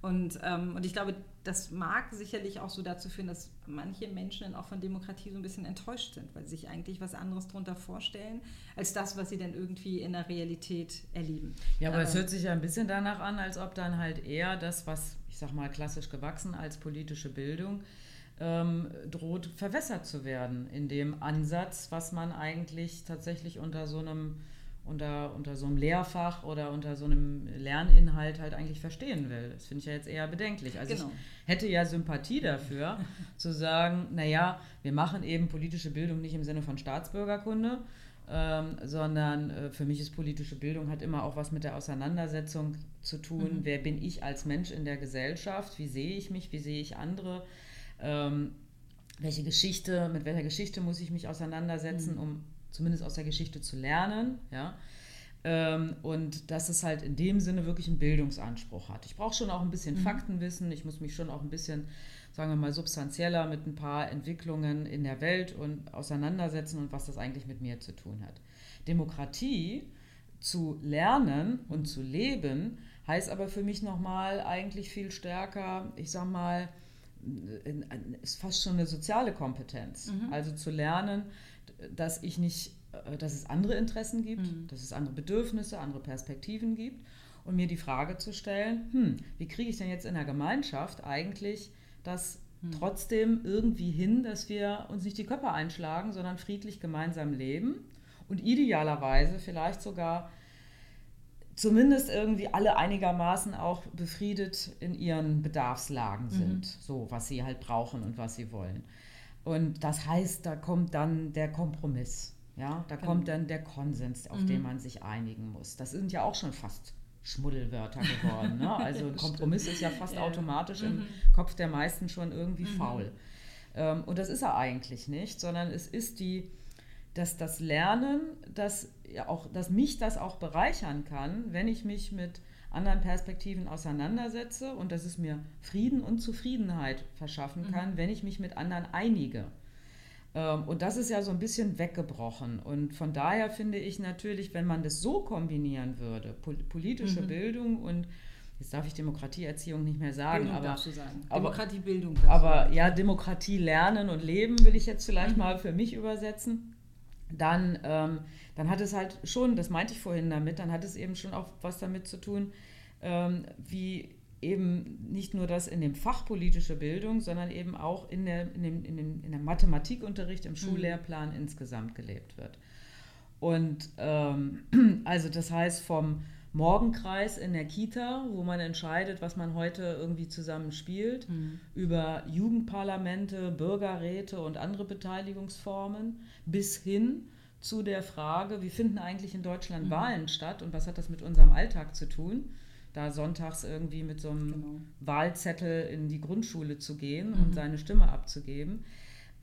Und, ähm, und ich glaube, das mag sicherlich auch so dazu führen, dass manche Menschen dann auch von Demokratie so ein bisschen enttäuscht sind, weil sie sich eigentlich was anderes darunter vorstellen, als das, was sie dann irgendwie in der Realität erleben. Ja, aber ähm, es hört sich ja ein bisschen danach an, als ob dann halt eher das, was, ich sag mal, klassisch gewachsen als politische Bildung, ähm, droht verwässert zu werden in dem Ansatz, was man eigentlich tatsächlich unter so einem unter, unter so einem Lehrfach oder unter so einem Lerninhalt halt eigentlich verstehen will. Das finde ich ja jetzt eher bedenklich. Also genau. ich hätte ja Sympathie dafür, *laughs* zu sagen, naja, wir machen eben politische Bildung nicht im Sinne von Staatsbürgerkunde, ähm, sondern äh, für mich ist politische Bildung hat immer auch was mit der Auseinandersetzung zu tun. Mhm. Wer bin ich als Mensch in der Gesellschaft? Wie sehe ich mich? Wie sehe ich andere? Ähm, welche Geschichte, mit welcher Geschichte muss ich mich auseinandersetzen, mhm. um zumindest aus der Geschichte zu lernen? Ja? Ähm, und dass es halt in dem Sinne wirklich einen Bildungsanspruch hat. Ich brauche schon auch ein bisschen mhm. Faktenwissen, ich muss mich schon auch ein bisschen sagen wir mal, substanzieller mit ein paar Entwicklungen in der Welt und auseinandersetzen und was das eigentlich mit mir zu tun hat. Demokratie zu lernen und zu leben heißt aber für mich nochmal eigentlich viel stärker, ich sag mal, ist fast schon eine soziale Kompetenz. Mhm. Also zu lernen, dass ich nicht, äh, dass es andere Interessen gibt, mhm. dass es andere Bedürfnisse, andere Perspektiven gibt und mir die Frage zu stellen, hm, wie kriege ich denn jetzt in der Gemeinschaft eigentlich das hm. trotzdem irgendwie hin, dass wir uns nicht die Köpfe einschlagen, sondern friedlich gemeinsam leben und idealerweise vielleicht sogar zumindest irgendwie alle einigermaßen auch befriedet in ihren Bedarfslagen mhm. sind, mhm. so was sie halt brauchen und was sie wollen. Und das heißt, da kommt dann der Kompromiss, ja, da genau. kommt dann der Konsens, auf mhm. den man sich einigen muss. Das sind ja auch schon fast Schmuddelwörter geworden. Ne? *laughs* Also ein Kompromiss ist ja fast ja. automatisch mhm. im Kopf der meisten schon irgendwie mhm. faul. Ähm, und das ist er eigentlich nicht, sondern es ist die, dass das Lernen, dass, ja auch, dass mich das auch bereichern kann, wenn ich mich mit anderen Perspektiven auseinandersetze und dass es mir Frieden und Zufriedenheit verschaffen mhm. kann, mhm. wenn ich mich mit anderen einige. Ähm, und das ist ja so ein bisschen weggebrochen. Und von daher finde ich natürlich, wenn man das so kombinieren würde, politische mhm. Bildung und jetzt darf ich Demokratieerziehung nicht mehr sagen, Bildung aber, sagen. Demokratie, Bildung. Aber ja, Demokratie lernen und leben will ich jetzt vielleicht mhm. mal für mich übersetzen. Dann, ähm, dann hat es halt schon, das meinte ich vorhin damit, dann hat es eben schon auch was damit zu tun, ähm, wie eben nicht nur das in dem Fach politische Bildung, sondern eben auch in der, in dem, in dem, in der Mathematikunterricht, im mhm. Schullehrplan mhm. insgesamt gelebt wird. Und ähm, *clears throat* also das heißt vom Morgenkreis in der Kita, wo man entscheidet, was man heute irgendwie zusammen spielt, mhm. über Jugendparlamente, Bürgerräte und andere Beteiligungsformen, bis hin zu der Frage, wie finden eigentlich in Deutschland mhm. Wahlen statt und was hat das mit unserem Alltag zu tun? da sonntags irgendwie mit so einem genau. Wahlzettel in die Grundschule zu gehen mhm. und seine Stimme abzugeben,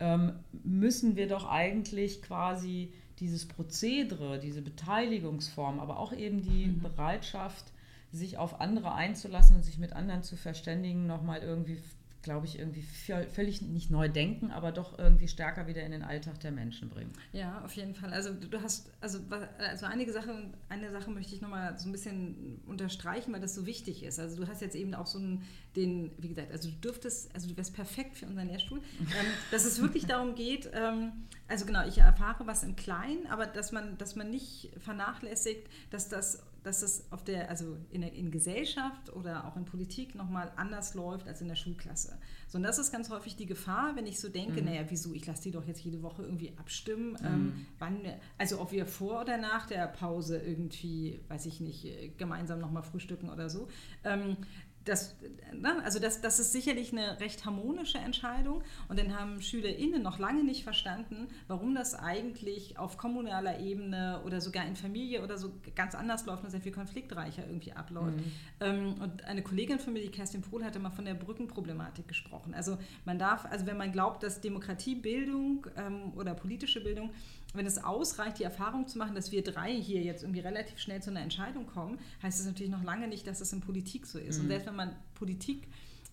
ähm, müssen wir doch eigentlich quasi dieses Prozedere, diese Beteiligungsform, aber auch eben die mhm. Bereitschaft, sich auf andere einzulassen und sich mit anderen zu verständigen, nochmal irgendwie glaube ich, irgendwie völlig nicht neu denken, aber doch irgendwie stärker wieder in den Alltag der Menschen bringen. Ja, auf jeden Fall. Also du hast, also, also einige Sachen, eine Sache möchte ich nochmal so ein bisschen unterstreichen, weil das so wichtig ist. Also du hast jetzt eben auch so einen, den, wie gesagt, also du dürftest, also du wärst perfekt für unseren Lehrstuhl, *laughs* ähm, dass es wirklich darum geht, ähm, also genau, ich erfahre was im Kleinen, aber dass man, dass man nicht vernachlässigt, dass das dass es auf der, also in, der, in Gesellschaft oder auch in Politik nochmal anders läuft als in der Schulklasse. So, und das ist ganz häufig die Gefahr, wenn ich so denke, mhm. naja, wieso, ich lasse die doch jetzt jede Woche irgendwie abstimmen, mhm. ähm, wann, also ob wir vor oder nach der Pause irgendwie, weiß ich nicht, gemeinsam nochmal frühstücken oder so. Ähm, das, ne, also das, das ist sicherlich eine recht harmonische Entscheidung und dann haben SchülerInnen noch lange nicht verstanden, warum das eigentlich auf kommunaler Ebene oder sogar in Familie oder so ganz anders läuft und sehr viel konfliktreicher irgendwie abläuft. Mhm. Ähm, und eine Kollegin von mir, die Kerstin Pohl, hatte mal von der Brückenproblematik gesprochen. Also man darf, also wenn man glaubt, dass Demokratiebildung ähm, oder politische Bildung wenn es ausreicht, die Erfahrung zu machen, dass wir drei hier jetzt irgendwie relativ schnell zu einer Entscheidung kommen, heißt das natürlich noch lange nicht, dass es in Politik so ist. Mhm. Und selbst wenn man Politik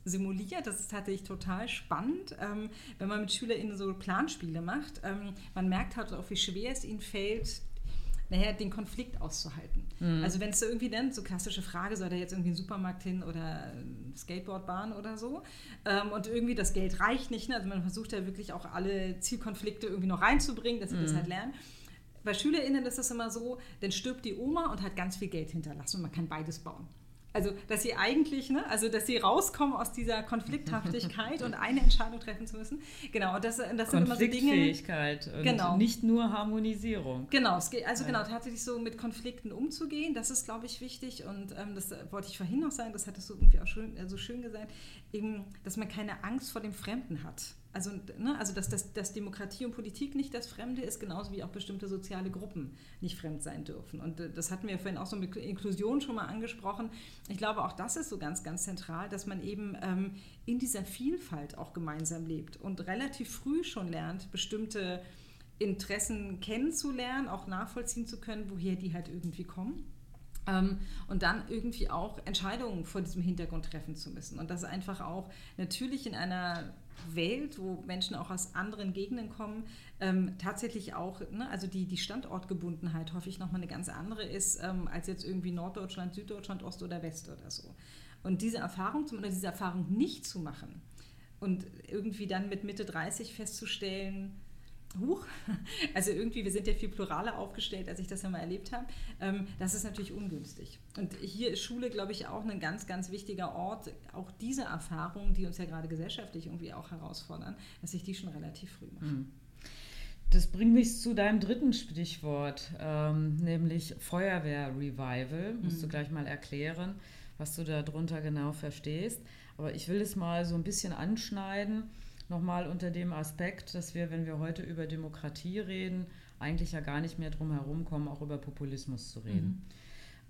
simuliert, das ist tatsächlich total spannend, ähm, wenn man mit SchülerInnen so Planspiele macht. Ähm, man merkt halt auch, wie schwer es ihnen fällt, naja, den Konflikt auszuhalten. Mhm. Also wenn es so irgendwie nennt, so klassische Frage, soll da jetzt irgendwie ein Supermarkt hin oder Skateboardbahn oder so ähm, und irgendwie das Geld reicht nicht, ne? also man versucht ja wirklich auch alle Zielkonflikte irgendwie noch reinzubringen, dass sie mhm. das halt lernen. Bei SchülerInnen ist das immer so, dann stirbt die Oma und hat ganz viel Geld hinterlassen und man kann beides bauen. Also, dass sie eigentlich, ne, also dass sie rauskommen aus dieser Konflikthaftigkeit *laughs* und eine Entscheidung treffen zu müssen. Genau, und das, das sind immer so Dinge. und genau. nicht nur Harmonisierung. Genau, es geht, also genau, tatsächlich so mit Konflikten umzugehen, das ist, glaube ich, wichtig. Und ähm, das wollte ich vorhin noch sagen, das hattest du irgendwie auch schön, äh, so schön gesagt, eben, dass man keine Angst vor dem Fremden hat. Also, ne, also dass, dass, dass Demokratie und Politik nicht das Fremde ist, genauso wie auch bestimmte soziale Gruppen nicht fremd sein dürfen. Und äh, das hatten wir vorhin auch so mit Inklusion schon mal angesprochen. Ich glaube, auch das ist so ganz, ganz zentral, dass man eben ähm, in dieser Vielfalt auch gemeinsam lebt und relativ früh schon lernt, bestimmte Interessen kennenzulernen, auch nachvollziehen zu können, woher die halt irgendwie kommen. Ähm, und dann irgendwie auch Entscheidungen vor diesem Hintergrund treffen zu müssen. Und das einfach auch natürlich in einer Welt, wo Menschen auch aus anderen Gegenden kommen, ähm, tatsächlich auch, ne, also die, die Standortgebundenheit hoffe ich nochmal eine ganz andere ist, ähm, als jetzt irgendwie Norddeutschland, Süddeutschland, Ost oder West oder so. Und diese Erfahrung, oder diese Erfahrung nicht zu machen und irgendwie dann mit Mitte 30 festzustellen, Huch, *laughs* also irgendwie, wir sind ja viel pluraler aufgestellt, als ich das ja mal erlebt habe. Ähm, das ist natürlich ungünstig. Und hier ist Schule, glaube ich, auch ein ganz, ganz wichtiger Ort, auch diese Erfahrungen, die uns ja gerade gesellschaftlich irgendwie auch herausfordern, dass ich die schon relativ früh mache. Mhm. Das bringt mich zu deinem dritten Stichwort, ähm, nämlich Feuerwehr-Revival. Musst mhm. du gleich mal erklären, was du darunter genau verstehst. Aber ich will es mal so ein bisschen anschneiden nochmal unter dem Aspekt, dass wir, wenn wir heute über Demokratie reden, eigentlich ja gar nicht mehr drum herum kommen, auch über Populismus zu reden. Mhm.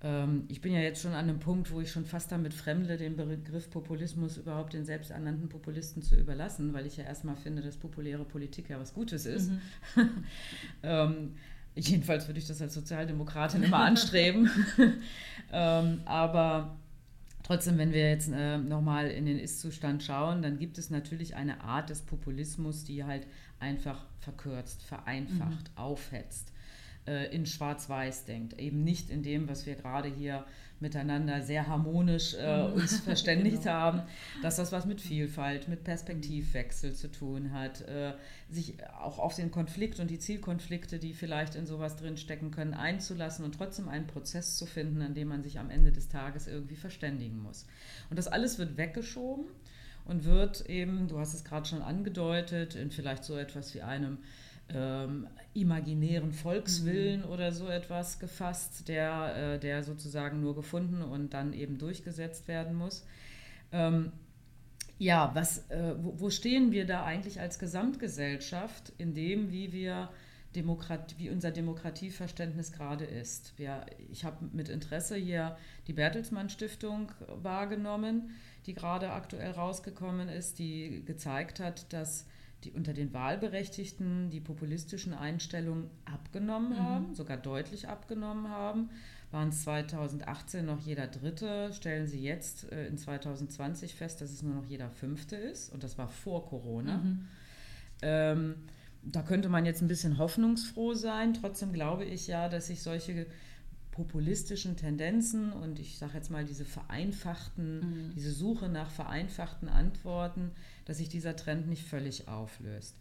Ähm, ich bin ja jetzt schon an einem Punkt, wo ich schon fast damit fremde, den Begriff Populismus überhaupt den selbsternannten Populisten zu überlassen, weil ich ja erstmal finde, dass populäre Politik ja was Gutes ist. Mhm. *laughs* ähm, jedenfalls würde ich das als Sozialdemokratin immer anstreben. *laughs* ähm, aber Trotzdem, wenn wir jetzt äh, nochmal in den Ist-Zustand schauen, dann gibt es natürlich eine Art des Populismus, die halt einfach verkürzt, vereinfacht, mhm. aufhetzt, äh, in Schwarz-Weiß denkt. Eben nicht in dem, was wir gerade hier miteinander sehr harmonisch äh, mhm. uns *laughs* verständigt genau. haben, dass das was mit Vielfalt, mit Perspektivwechsel zu tun hat, äh, sich auch auf den Konflikt und die Zielkonflikte, die vielleicht in sowas drinstecken können, einzulassen und trotzdem einen Prozess zu finden, an dem man sich am Ende des Tages irgendwie verständigen muss. Und das alles wird weggeschoben und wird eben, du hast es gerade schon angedeutet, in vielleicht so etwas wie einem ähm, imaginären Volkswillen mhm. oder so etwas gefasst, der, äh, der sozusagen nur gefunden und dann eben durchgesetzt werden muss. Ähm, ja, was, äh, wo, wo, stehen wir da eigentlich als Gesamtgesellschaft in dem, wie wir Demokrat, wie unser Demokratieverständnis gerade ist? Wir, ich habe mit Interesse hier die Bertelsmann Stiftung wahrgenommen, die gerade aktuell rausgekommen ist, die gezeigt hat, dass die unter den Wahlberechtigten die populistischen Einstellungen abgenommen mhm. haben, sogar deutlich abgenommen haben. Waren es 2018 noch jeder Dritte, stellen sie jetzt äh, in 2020 fest, dass es nur noch jeder Fünfte ist. Und das war vor Corona. Mhm. Ähm, da könnte man jetzt ein bisschen hoffnungsfroh sein. Trotzdem glaube ich ja, dass sich solche populistischen Tendenzen und ich sage jetzt mal diese vereinfachten, mhm. diese Suche nach vereinfachten Antworten, dass sich dieser Trend nicht völlig auflöst.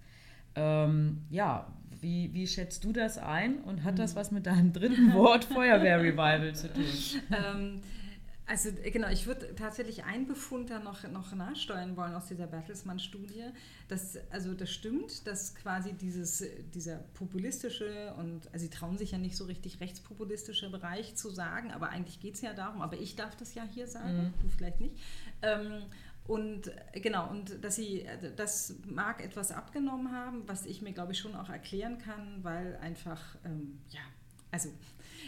Ähm, ja, wie, wie schätzt du das ein und hat das mhm. was mit deinem dritten *laughs* Wort Feuerwehr-Revival zu tun? Ähm, also genau, ich würde tatsächlich einen Befund da noch, noch nachsteuern wollen aus dieser Bertelsmann-Studie. Also das stimmt, dass quasi dieses, dieser populistische und, also sie trauen sich ja nicht so richtig rechtspopulistische Bereich zu sagen, aber eigentlich geht es ja darum, aber ich darf das ja hier sagen, mhm. du vielleicht nicht. Ähm, und äh, genau, und dass sie also das mag etwas abgenommen haben, was ich mir, glaube ich, schon auch erklären kann, weil einfach, ähm, ja, also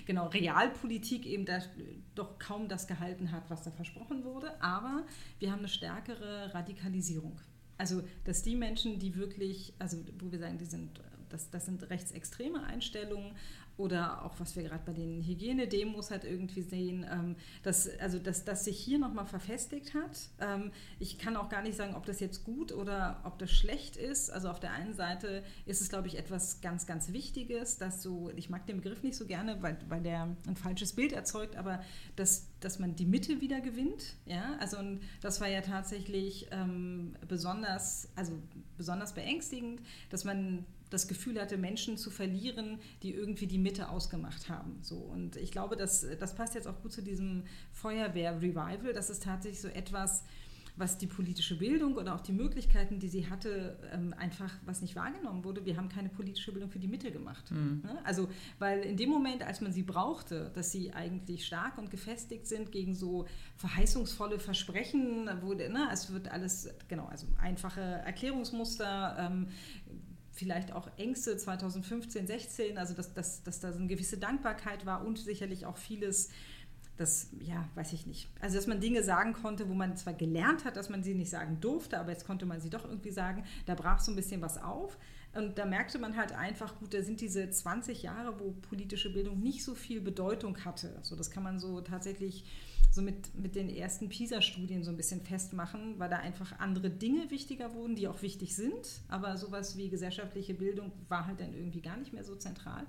genau, Realpolitik eben das, doch kaum das gehalten hat, was da versprochen wurde. Aber wir haben eine stärkere Radikalisierung. Also, dass die Menschen, die wirklich, also wo wir sagen, die sind, das, das sind rechtsextreme Einstellungen, oder auch was wir gerade bei den Hygienedemos halt irgendwie sehen, ähm, dass, also dass das sich hier nochmal verfestigt hat. Ähm, ich kann auch gar nicht sagen, ob das jetzt gut oder ob das schlecht ist. Also auf der einen Seite ist es, glaube ich, etwas ganz, ganz Wichtiges, dass so, ich mag den Begriff nicht so gerne, weil, weil der ein falsches Bild erzeugt, aber dass, dass man die Mitte wieder gewinnt. Ja? Also und das war ja tatsächlich ähm, besonders, also besonders beängstigend, dass man das Gefühl hatte, Menschen zu verlieren, die irgendwie die Mitte ausgemacht haben. So. Und ich glaube, das, das passt jetzt auch gut zu diesem Feuerwehr-Revival. Das ist tatsächlich so etwas, was die politische Bildung oder auch die Möglichkeiten, die sie hatte, ähm, einfach was nicht wahrgenommen wurde. Wir haben keine politische Bildung für die Mitte gemacht. Mhm. Also, weil in dem Moment, als man sie brauchte, dass sie eigentlich stark und gefestigt sind gegen so verheißungsvolle Versprechen, wo ne, es wird alles, genau, also einfache Erklärungsmuster, ähm, vielleicht auch Ängste 2015, 16, also dass, dass, dass da so eine gewisse Dankbarkeit war und sicherlich auch vieles, das, ja, weiß ich nicht. Also, dass man Dinge sagen konnte, wo man zwar gelernt hat, dass man sie nicht sagen durfte, aber jetzt konnte man sie doch irgendwie sagen, da brach so ein bisschen was auf. Und da merkte man halt einfach, gut, da sind diese 20 Jahre, wo politische Bildung nicht so viel Bedeutung hatte. Also das kann man so tatsächlich so mit, mit den ersten PISA-Studien so ein bisschen festmachen, weil da einfach andere Dinge wichtiger wurden, die auch wichtig sind. Aber sowas wie gesellschaftliche Bildung war halt dann irgendwie gar nicht mehr so zentral.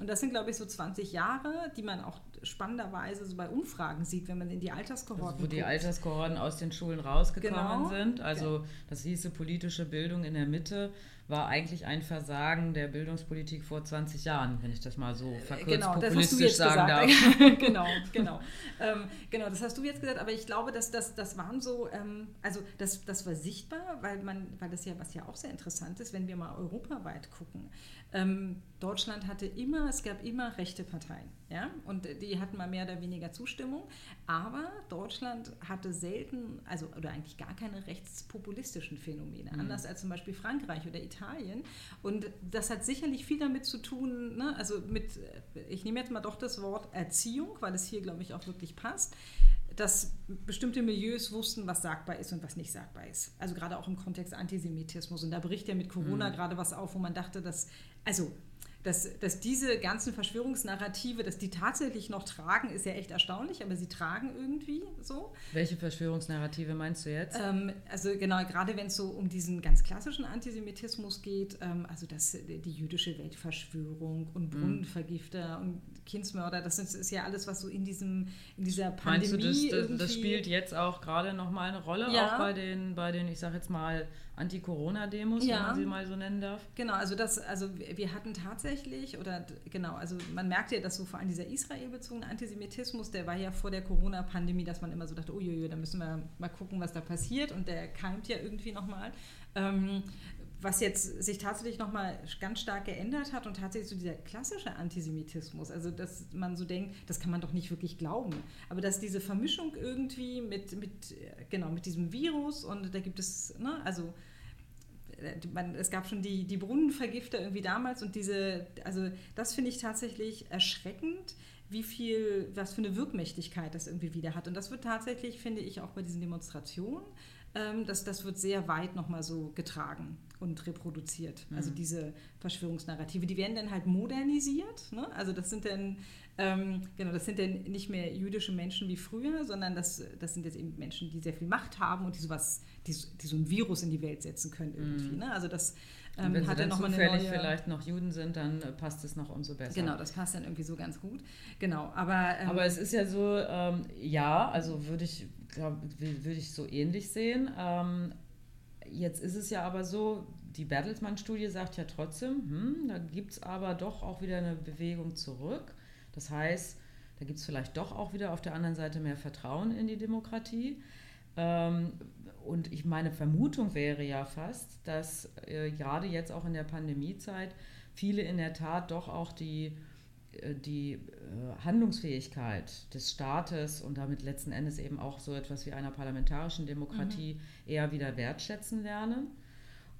Und das sind, glaube ich, so 20 Jahre, die man auch spannenderweise so bei Umfragen sieht, wenn man in die Alterskohorten also Wo guckt. die Alterskohorten aus den Schulen rausgekommen Genau. sind. Also Ja. das hieße politische Bildung in der Mitte war eigentlich ein Versagen der Bildungspolitik vor 20 Jahren, wenn ich das mal so verkürzt Genau, das hast du populistisch jetzt sagen darf. gesagt. *laughs* genau, *laughs* genau. Ähm, genau, das hast du jetzt gesagt, aber ich glaube, dass das, das waren so, ähm, also das, das war sichtbar, weil man, weil das ja, was ja auch sehr interessant ist, wenn wir mal europaweit gucken. Ähm, Deutschland hatte immer, es gab immer rechte Parteien, ja, und die hatten mal mehr oder weniger Zustimmung, aber Deutschland hatte selten, also oder eigentlich gar keine rechtspopulistischen Phänomene, Mhm. anders als zum Beispiel Frankreich oder Italien. Und das hat sicherlich viel damit zu tun, ne? also mit, ich nehme jetzt mal doch das Wort Erziehung, weil es hier, glaube ich, auch wirklich passt, dass bestimmte Milieus wussten, was sagbar ist und was nicht sagbar ist. Also gerade auch im Kontext Antisemitismus. Und da bricht ja mit Corona gerade was auf, wo man dachte, dass, also dass, dass diese ganzen Verschwörungsnarrative, dass die tatsächlich noch tragen, ist ja echt erstaunlich, aber sie tragen irgendwie so. Welche Verschwörungsnarrative meinst du jetzt? Ähm, also genau, gerade wenn es so um diesen ganz klassischen Antisemitismus geht, ähm, also das, die jüdische Weltverschwörung und Brunnenvergifter und Kindsmörder, das ist, ist ja alles, was so in, diesem, in dieser Meinst Pandemie du, das, das, das spielt jetzt auch gerade nochmal eine Rolle, Ja. auch bei den, bei den, ich sag jetzt mal, Anti-Corona-Demos, Ja. wenn man sie mal so nennen darf? Genau, also das, also wir hatten tatsächlich, oder genau, also man merkt ja, dass so vor allem dieser israelbezogene Antisemitismus, der war ja vor der Corona-Pandemie, dass man immer so dachte, uiuiui, da müssen wir mal gucken, was da passiert und der keimt ja irgendwie nochmal. Ähm, was jetzt sich tatsächlich nochmal ganz stark geändert hat und tatsächlich so dieser klassische Antisemitismus, also dass man so denkt, das kann man doch nicht wirklich glauben, aber dass diese Vermischung irgendwie mit, mit, genau, mit diesem Virus und da gibt es, ne, also äh, man, es gab schon die, die Brunnenvergifter irgendwie damals und diese, also das finde ich tatsächlich erschreckend, wie viel, was für eine Wirkmächtigkeit das irgendwie wieder hat. Und das wird tatsächlich, finde ich, auch bei diesen Demonstrationen, ähm, das, das wird sehr weit nochmal so getragen und reproduziert. Also diese Verschwörungsnarrative, die werden dann halt modernisiert. Ne? Also das sind dann, ähm, genau, das sind dann nicht mehr jüdische Menschen wie früher, sondern das, das sind jetzt eben Menschen, die sehr viel Macht haben und die sowas, die, die so ein Virus in die Welt setzen können irgendwie. Ne? Also das Und ähm, wenn sie hat dann dann nochmal eine zufällig neue... vielleicht noch Juden sind, dann äh, passt es noch umso besser. Genau, das passt dann irgendwie so ganz gut. Genau, aber... Ähm, Aber es ist ja so, ähm, ja, also würde ich, würde ich so ähnlich sehen. Ähm, jetzt ist es ja aber so, die Bertelsmann-Studie sagt ja trotzdem, hm, da gibt es aber doch auch wieder eine Bewegung zurück. Das heißt, da gibt es vielleicht doch auch wieder auf der anderen Seite mehr Vertrauen in die Demokratie. Ähm, und ich meine Vermutung wäre ja fast, dass äh, gerade jetzt auch in der Pandemiezeit viele in der Tat doch auch die, die äh, Handlungsfähigkeit des Staates und damit letzten Endes eben auch so etwas wie einer parlamentarischen Demokratie eher wieder wertschätzen lernen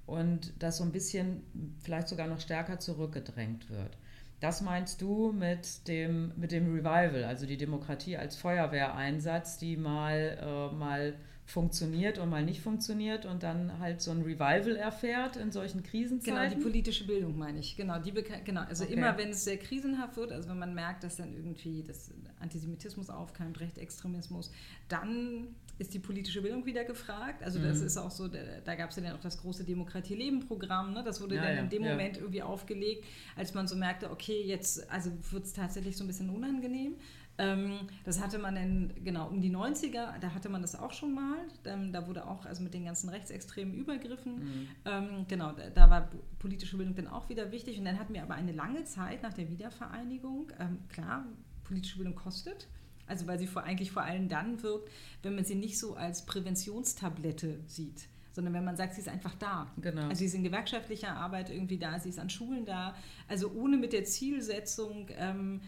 und das so ein bisschen vielleicht sogar noch stärker zurückgedrängt wird. Das meinst du mit dem, mit dem Revival, also die Demokratie als Feuerwehreinsatz, die mal, äh, mal funktioniert und mal nicht funktioniert und dann halt so ein Revival erfährt in solchen Genau, Krisenzeiten? die politische Bildung meine ich. Genau, die genau. also Okay. immer wenn es sehr krisenhaft wird, also wenn man merkt, dass dann irgendwie das Antisemitismus aufkeimt, Rechtsextremismus, dann ist die politische Bildung wieder gefragt. Also das Mhm. ist auch so, da, da gab es ja dann auch das große Demokratie-Leben-Programm, ne? das wurde Ja, dann ja, in dem ja. Moment irgendwie aufgelegt, als man so merkte, okay, jetzt also wird es tatsächlich so ein bisschen unangenehm. Ähm, das hatte man dann, genau, um die 90er, da hatte man das auch schon mal. Ähm, da wurde auch, also mit den ganzen rechtsextremen Übergriffen, Mhm. ähm, genau, da, da war po- politische Bildung dann auch wieder wichtig. Und dann hatten wir aber eine lange Zeit nach der Wiedervereinigung, ähm, klar, politische Bildung kostet. Also weil sie vor, eigentlich vor allem dann wirkt, wenn man sie nicht so als Präventionstablette sieht sondern wenn man sagt, sie ist einfach da. Genau. Also sie ist in gewerkschaftlicher Arbeit irgendwie da, sie ist an Schulen da. Also ohne mit der Zielsetzung, ähm,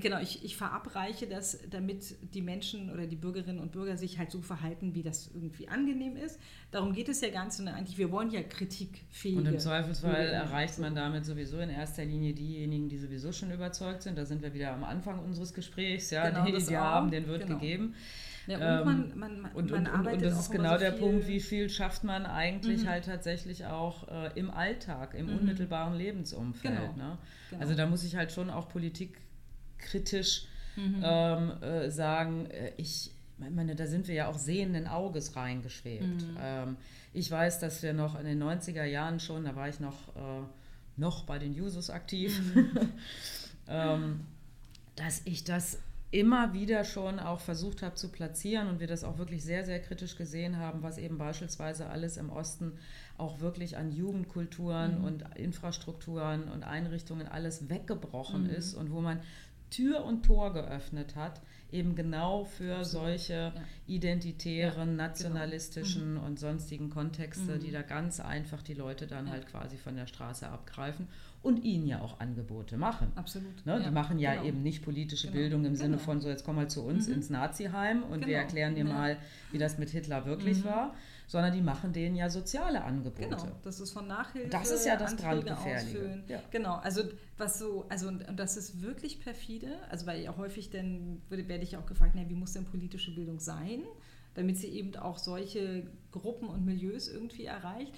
genau, ich, ich verabreiche das, damit die Menschen oder die Bürgerinnen und Bürger sich halt so verhalten, wie das irgendwie angenehm ist. Darum geht es ja ganz, sondern eigentlich, wir wollen ja kritikfähige. Und im Zweifelsfall erreicht man damit sowieso in erster Linie diejenigen, die sowieso schon überzeugt sind. Da sind wir wieder am Anfang unseres Gesprächs, ja, genau, die, die haben, den wird genau. gegeben. Ja, und man, man, man, und, und, und, und, das ist genau so der Punkt, wie viel schafft man eigentlich mhm. halt tatsächlich auch äh, im Alltag, im mhm. unmittelbaren Lebensumfeld. Genau. Ne? Genau. Also da muss ich halt schon auch politikkritisch mhm. ähm, äh, sagen, äh, ich meine, da sind wir ja auch sehenden Auges reingeschwebt. Mhm. Ähm, ich weiß, dass wir noch in den 90er Jahren schon, da war ich noch, äh, noch bei den Jusos aktiv, mhm. *laughs* ähm, dass ich das immer wieder schon auch versucht habe zu platzieren und wir das auch wirklich sehr, sehr kritisch gesehen haben, was eben beispielsweise alles im Osten auch wirklich an Jugendkulturen mhm. und Infrastrukturen und Einrichtungen alles weggebrochen mhm. ist und wo man Tür und Tor geöffnet hat, eben genau für solche ja. identitären, ja, genau. nationalistischen genau. und sonstigen Kontexte, mhm. die da ganz einfach die Leute dann ja. halt quasi von der Straße abgreifen und ihnen ja auch Angebote machen. Absolut. Ne? Die machen ja genau. eben nicht politische genau. Bildung im genau. Sinne von so, jetzt komm mal zu uns mhm. ins Naziheim und wir genau. erklären dir mal, wie das mit Hitler wirklich mhm. war, sondern die machen denen ja soziale Angebote. Genau, das ist von Nachhilfe. Das ist ja das Brandgefährliche. Ja. Genau, also was so, also und das ist wirklich perfide, also weil ja häufig dann werde ich auch gefragt, na, wie muss denn politische Bildung sein, damit sie eben auch solche Gruppen und Milieus irgendwie erreicht.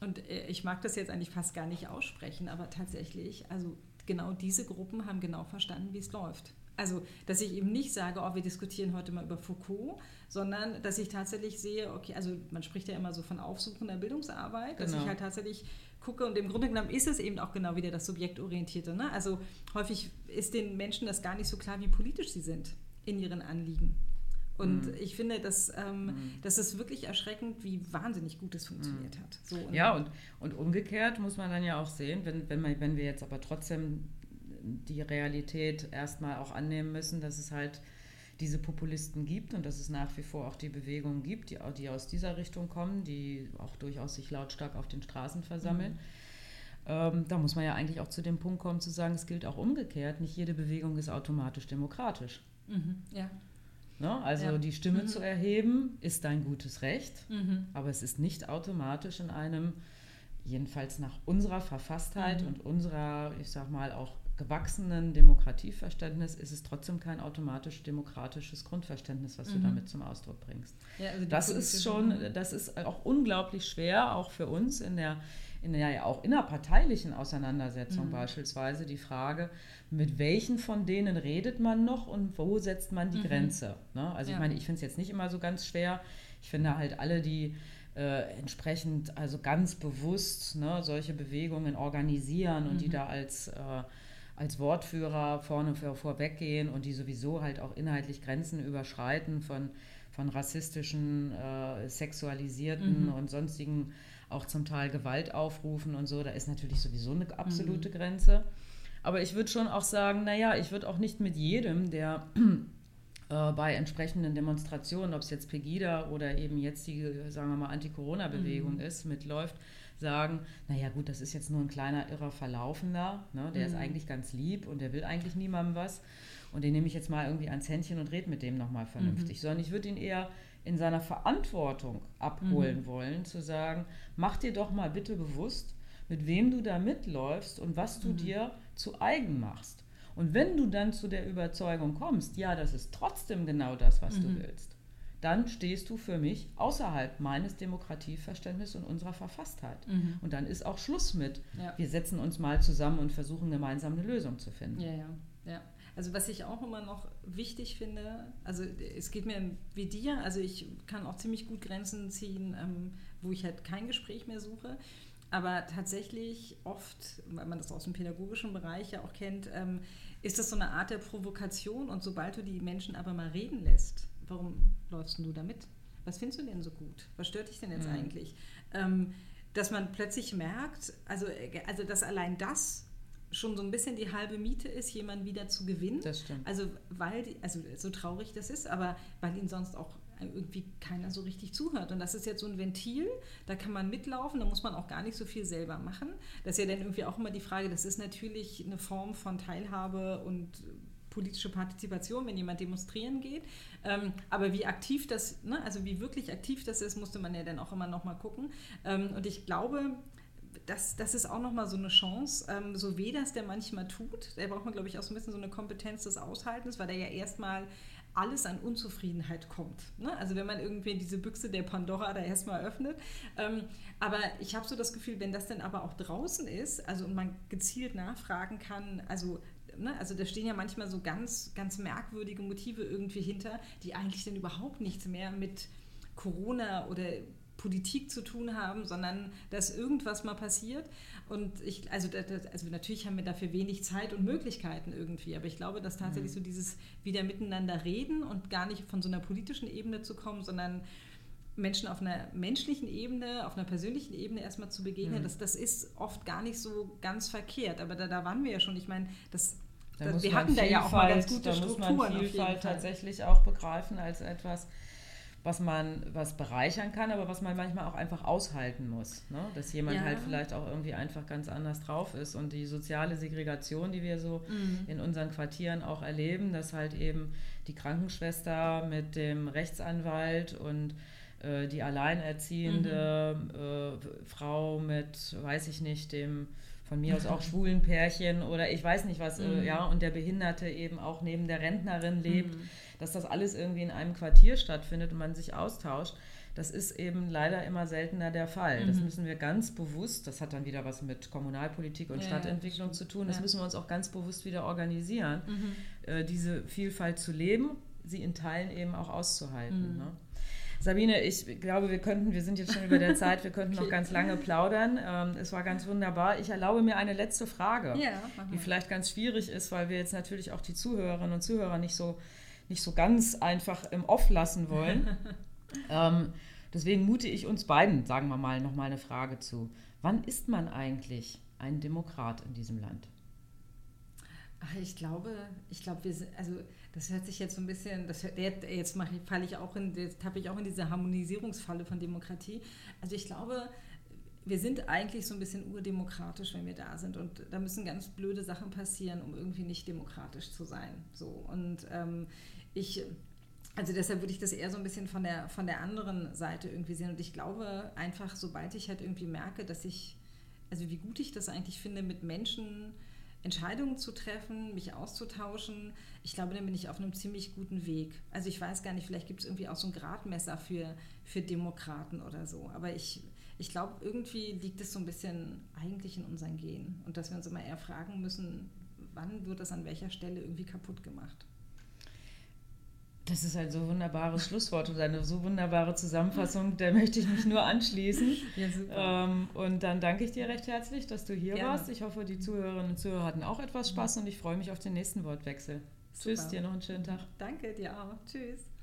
Und äh, ich mag das jetzt eigentlich fast gar nicht aussprechen, aber tatsächlich, also genau diese Gruppen haben genau verstanden, wie es läuft. Also, dass ich eben nicht sage, oh, wir diskutieren heute mal über Foucault, sondern dass ich tatsächlich sehe, okay, also man spricht ja immer so von aufsuchender Bildungsarbeit, genau. dass ich halt tatsächlich gucke und im Grunde genommen ist es eben auch genau wieder das Subjektorientierte. Ne? Also häufig ist den Menschen das gar nicht so klar, wie politisch sie sind in ihren Anliegen. Und mhm. ich finde, dass, ähm, mhm. das ist wirklich erschreckend, wie wahnsinnig gut es funktioniert mhm. hat. So, und ja, und, und umgekehrt muss man dann ja auch sehen, wenn, wenn, man, wenn wir jetzt aber trotzdem die Realität erstmal auch annehmen müssen, dass es halt diese Populisten gibt und dass es nach wie vor auch die Bewegungen gibt, die, die aus dieser Richtung kommen, die auch durchaus sich lautstark auf den Straßen versammeln. Mhm. Ähm, da muss man ja eigentlich auch zu dem Punkt kommen, zu sagen, es gilt auch umgekehrt, nicht jede Bewegung ist automatisch demokratisch. Mhm. Ja. Ne? Also ja. die Stimme mhm. zu erheben ist dein gutes Recht, mhm. aber es ist nicht automatisch in einem, jedenfalls nach unserer Verfasstheit mhm. und unserer, ich sag mal, auch gewachsenen Demokratieverständnis ist es trotzdem kein automatisch demokratisches Grundverständnis, was du mhm. damit zum Ausdruck bringst. Ja, also das ist schon, das ist auch unglaublich schwer, auch für uns in der in der ja auch innerparteilichen Auseinandersetzung mhm. beispielsweise die Frage, mit welchen von denen redet man noch und wo setzt man die mhm. Grenze. Ne? Also ja. ich meine, ich finde es jetzt nicht immer so ganz schwer. Ich finde halt alle, die äh, entsprechend, also ganz bewusst ne, solche Bewegungen organisieren und die mhm. da als, äh, als Wortführer vorne vor, vorweggehen und die sowieso halt auch inhaltlich Grenzen überschreiten von, von rassistischen, äh, sexualisierten mhm. und sonstigen auch zum Teil Gewalt aufrufen und so. Da ist natürlich sowieso eine absolute mhm. Grenze. Aber ich würde schon auch sagen, naja, ich würde auch nicht mit jedem, der *clears throat* äh, bei entsprechenden Demonstrationen, ob es jetzt Pegida oder eben jetzt die, sagen wir mal, Anti-Corona-Bewegung mhm. ist, mitläuft, sagen, naja gut, das ist jetzt nur ein kleiner irrer Verlaufender, ne? der mhm. ist eigentlich ganz lieb und der will eigentlich niemandem was und den nehme ich jetzt mal irgendwie ans Händchen und rede mit dem nochmal vernünftig, mhm. sondern ich würde ihn eher in seiner Verantwortung abholen mhm. wollen, zu sagen, mach dir doch mal bitte bewusst, mit wem du da mitläufst und was du mhm. dir zu eigen machst. Und wenn du dann zu der Überzeugung kommst, ja, das ist trotzdem genau das, was mhm. du willst, dann stehst du für mich außerhalb meines Demokratieverständnisses und unserer Verfasstheit. Mhm. Und dann ist auch Schluss mit, ja. wir setzen uns mal zusammen und versuchen gemeinsam eine Lösung zu finden. Ja, ja, ja. Also was ich auch immer noch wichtig finde, also es geht mir wie dir, also ich kann auch ziemlich gut Grenzen ziehen, ähm, wo ich halt kein Gespräch mehr suche. Aber tatsächlich oft, weil man das aus dem pädagogischen Bereich ja auch kennt, ähm, ist das so eine Art der Provokation. Und sobald du die Menschen aber mal reden lässt, warum läufst du damit? Was findest du denn so gut? Was stört dich denn jetzt mhm. eigentlich? Ähm, dass man plötzlich merkt, also, also dass allein das schon so ein bisschen die halbe Miete ist, jemanden wieder zu gewinnen. Das stimmt. Also weil, die, also so traurig das ist, aber weil ihn sonst auch irgendwie keiner so richtig zuhört. Und das ist jetzt so ein Ventil, da kann man mitlaufen, da muss man auch gar nicht so viel selber machen. Das ist ja dann irgendwie auch immer die Frage, das ist natürlich eine Form von Teilhabe und politische Partizipation, wenn jemand demonstrieren geht. Ähm, aber wie aktiv das, ne, also wie wirklich aktiv das ist, musste man ja dann auch immer noch mal gucken. Ähm, und ich glaube, das, das ist auch nochmal so eine Chance, ähm, so weh das der manchmal tut. Da braucht man, glaube ich, auch so ein bisschen so eine Kompetenz des Aushaltens, weil der ja erstmal alles an Unzufriedenheit kommt. Ne? Also wenn man irgendwie diese Büchse der Pandora da erstmal öffnet. Ähm, aber ich habe so das Gefühl, wenn das dann aber auch draußen ist, also und man gezielt nachfragen kann, also Ne, also da stehen ja manchmal so ganz, ganz merkwürdige Motive irgendwie hinter, die eigentlich dann überhaupt nichts mehr mit Corona oder Politik zu tun haben, sondern dass irgendwas mal passiert. Und ich, also, das, also natürlich haben wir dafür wenig Zeit und Möglichkeiten irgendwie, aber ich glaube, dass tatsächlich mhm. so dieses wieder miteinander reden und gar nicht von so einer politischen Ebene zu kommen, sondern Menschen auf einer menschlichen Ebene, auf einer persönlichen Ebene erstmal zu begegnen, mhm. das, das ist oft gar nicht so ganz verkehrt. Aber da, da waren wir ja schon. Ich meine, das, da wir hatten da ja auch mal ganz gute da Strukturen. Muss man Vielfalt tatsächlich auch begreifen als etwas, was man was bereichern kann, aber was man manchmal auch einfach aushalten muss. Ne? Dass jemand ja. halt vielleicht auch irgendwie einfach ganz anders drauf ist. Und die soziale Segregation, die wir so mhm. in unseren Quartieren auch erleben, dass halt eben die Krankenschwester mit dem Rechtsanwalt und äh, die alleinerziehende mhm. äh, Frau mit, weiß ich nicht, dem von mir aus auch schwulen Pärchen oder ich weiß nicht was, äh, mhm. ja, und der Behinderte eben auch neben der Rentnerin lebt. Mhm dass das alles irgendwie in einem Quartier stattfindet und man sich austauscht. Das ist eben leider immer seltener der Fall. Mhm. Das müssen wir ganz bewusst, das hat dann wieder was mit Kommunalpolitik und ja, Stadtentwicklung zu tun, das ja. müssen wir uns auch ganz bewusst wieder organisieren, mhm. äh, diese Vielfalt zu leben, sie in Teilen eben auch auszuhalten. Mhm. Ne? Sabine, ich glaube, wir könnten, wir sind jetzt schon über der *laughs* Zeit, wir könnten okay. noch ganz lange plaudern. Ähm, es war ganz wunderbar. Ich erlaube mir eine letzte Frage, ja, die vielleicht ganz schwierig ist, weil wir jetzt natürlich auch die Zuhörerinnen und Zuhörer nicht so nicht so ganz einfach im Off lassen wollen. *laughs* ähm, deswegen mute ich uns beiden, sagen wir mal, noch mal eine Frage zu. Wann ist man eigentlich ein Demokrat in diesem Land? Ach, ich glaube, ich glaube, wir sind, also das hört sich jetzt so ein bisschen, das jetzt mache falle ich auch in, jetzt tappe ich auch in diese Harmonisierungsfalle von Demokratie. Also ich glaube, wir sind eigentlich so ein bisschen urdemokratisch, wenn wir da sind. Und da müssen ganz blöde Sachen passieren, um irgendwie nicht demokratisch zu sein. So. Und ähm, ich, also deshalb würde ich das eher so ein bisschen von der, von der anderen Seite irgendwie sehen. Und ich glaube einfach, sobald ich halt irgendwie merke, dass ich, also wie gut ich das eigentlich finde, mit Menschen Entscheidungen zu treffen, mich auszutauschen, ich glaube, dann bin ich auf einem ziemlich guten Weg. Also ich weiß gar nicht, vielleicht gibt es irgendwie auch so ein Gradmesser für, für Demokraten oder so. Aber ich, ich glaube, irgendwie liegt es so ein bisschen eigentlich in unseren Genen. Und dass wir uns immer eher fragen müssen, wann wird das an welcher Stelle irgendwie kaputt gemacht. Das ist ein so wunderbares Schlusswort und eine so wunderbare Zusammenfassung. Da möchte ich mich nur anschließen. Ja, super. Ähm, und dann danke ich dir recht herzlich, dass du hier Gerne. warst. Ich hoffe, die Zuhörerinnen und Zuhörer hatten auch etwas Spaß und ich freue mich auf den nächsten Wortwechsel. Super. Tschüss, dir noch einen schönen Tag. Danke, dir auch. Tschüss.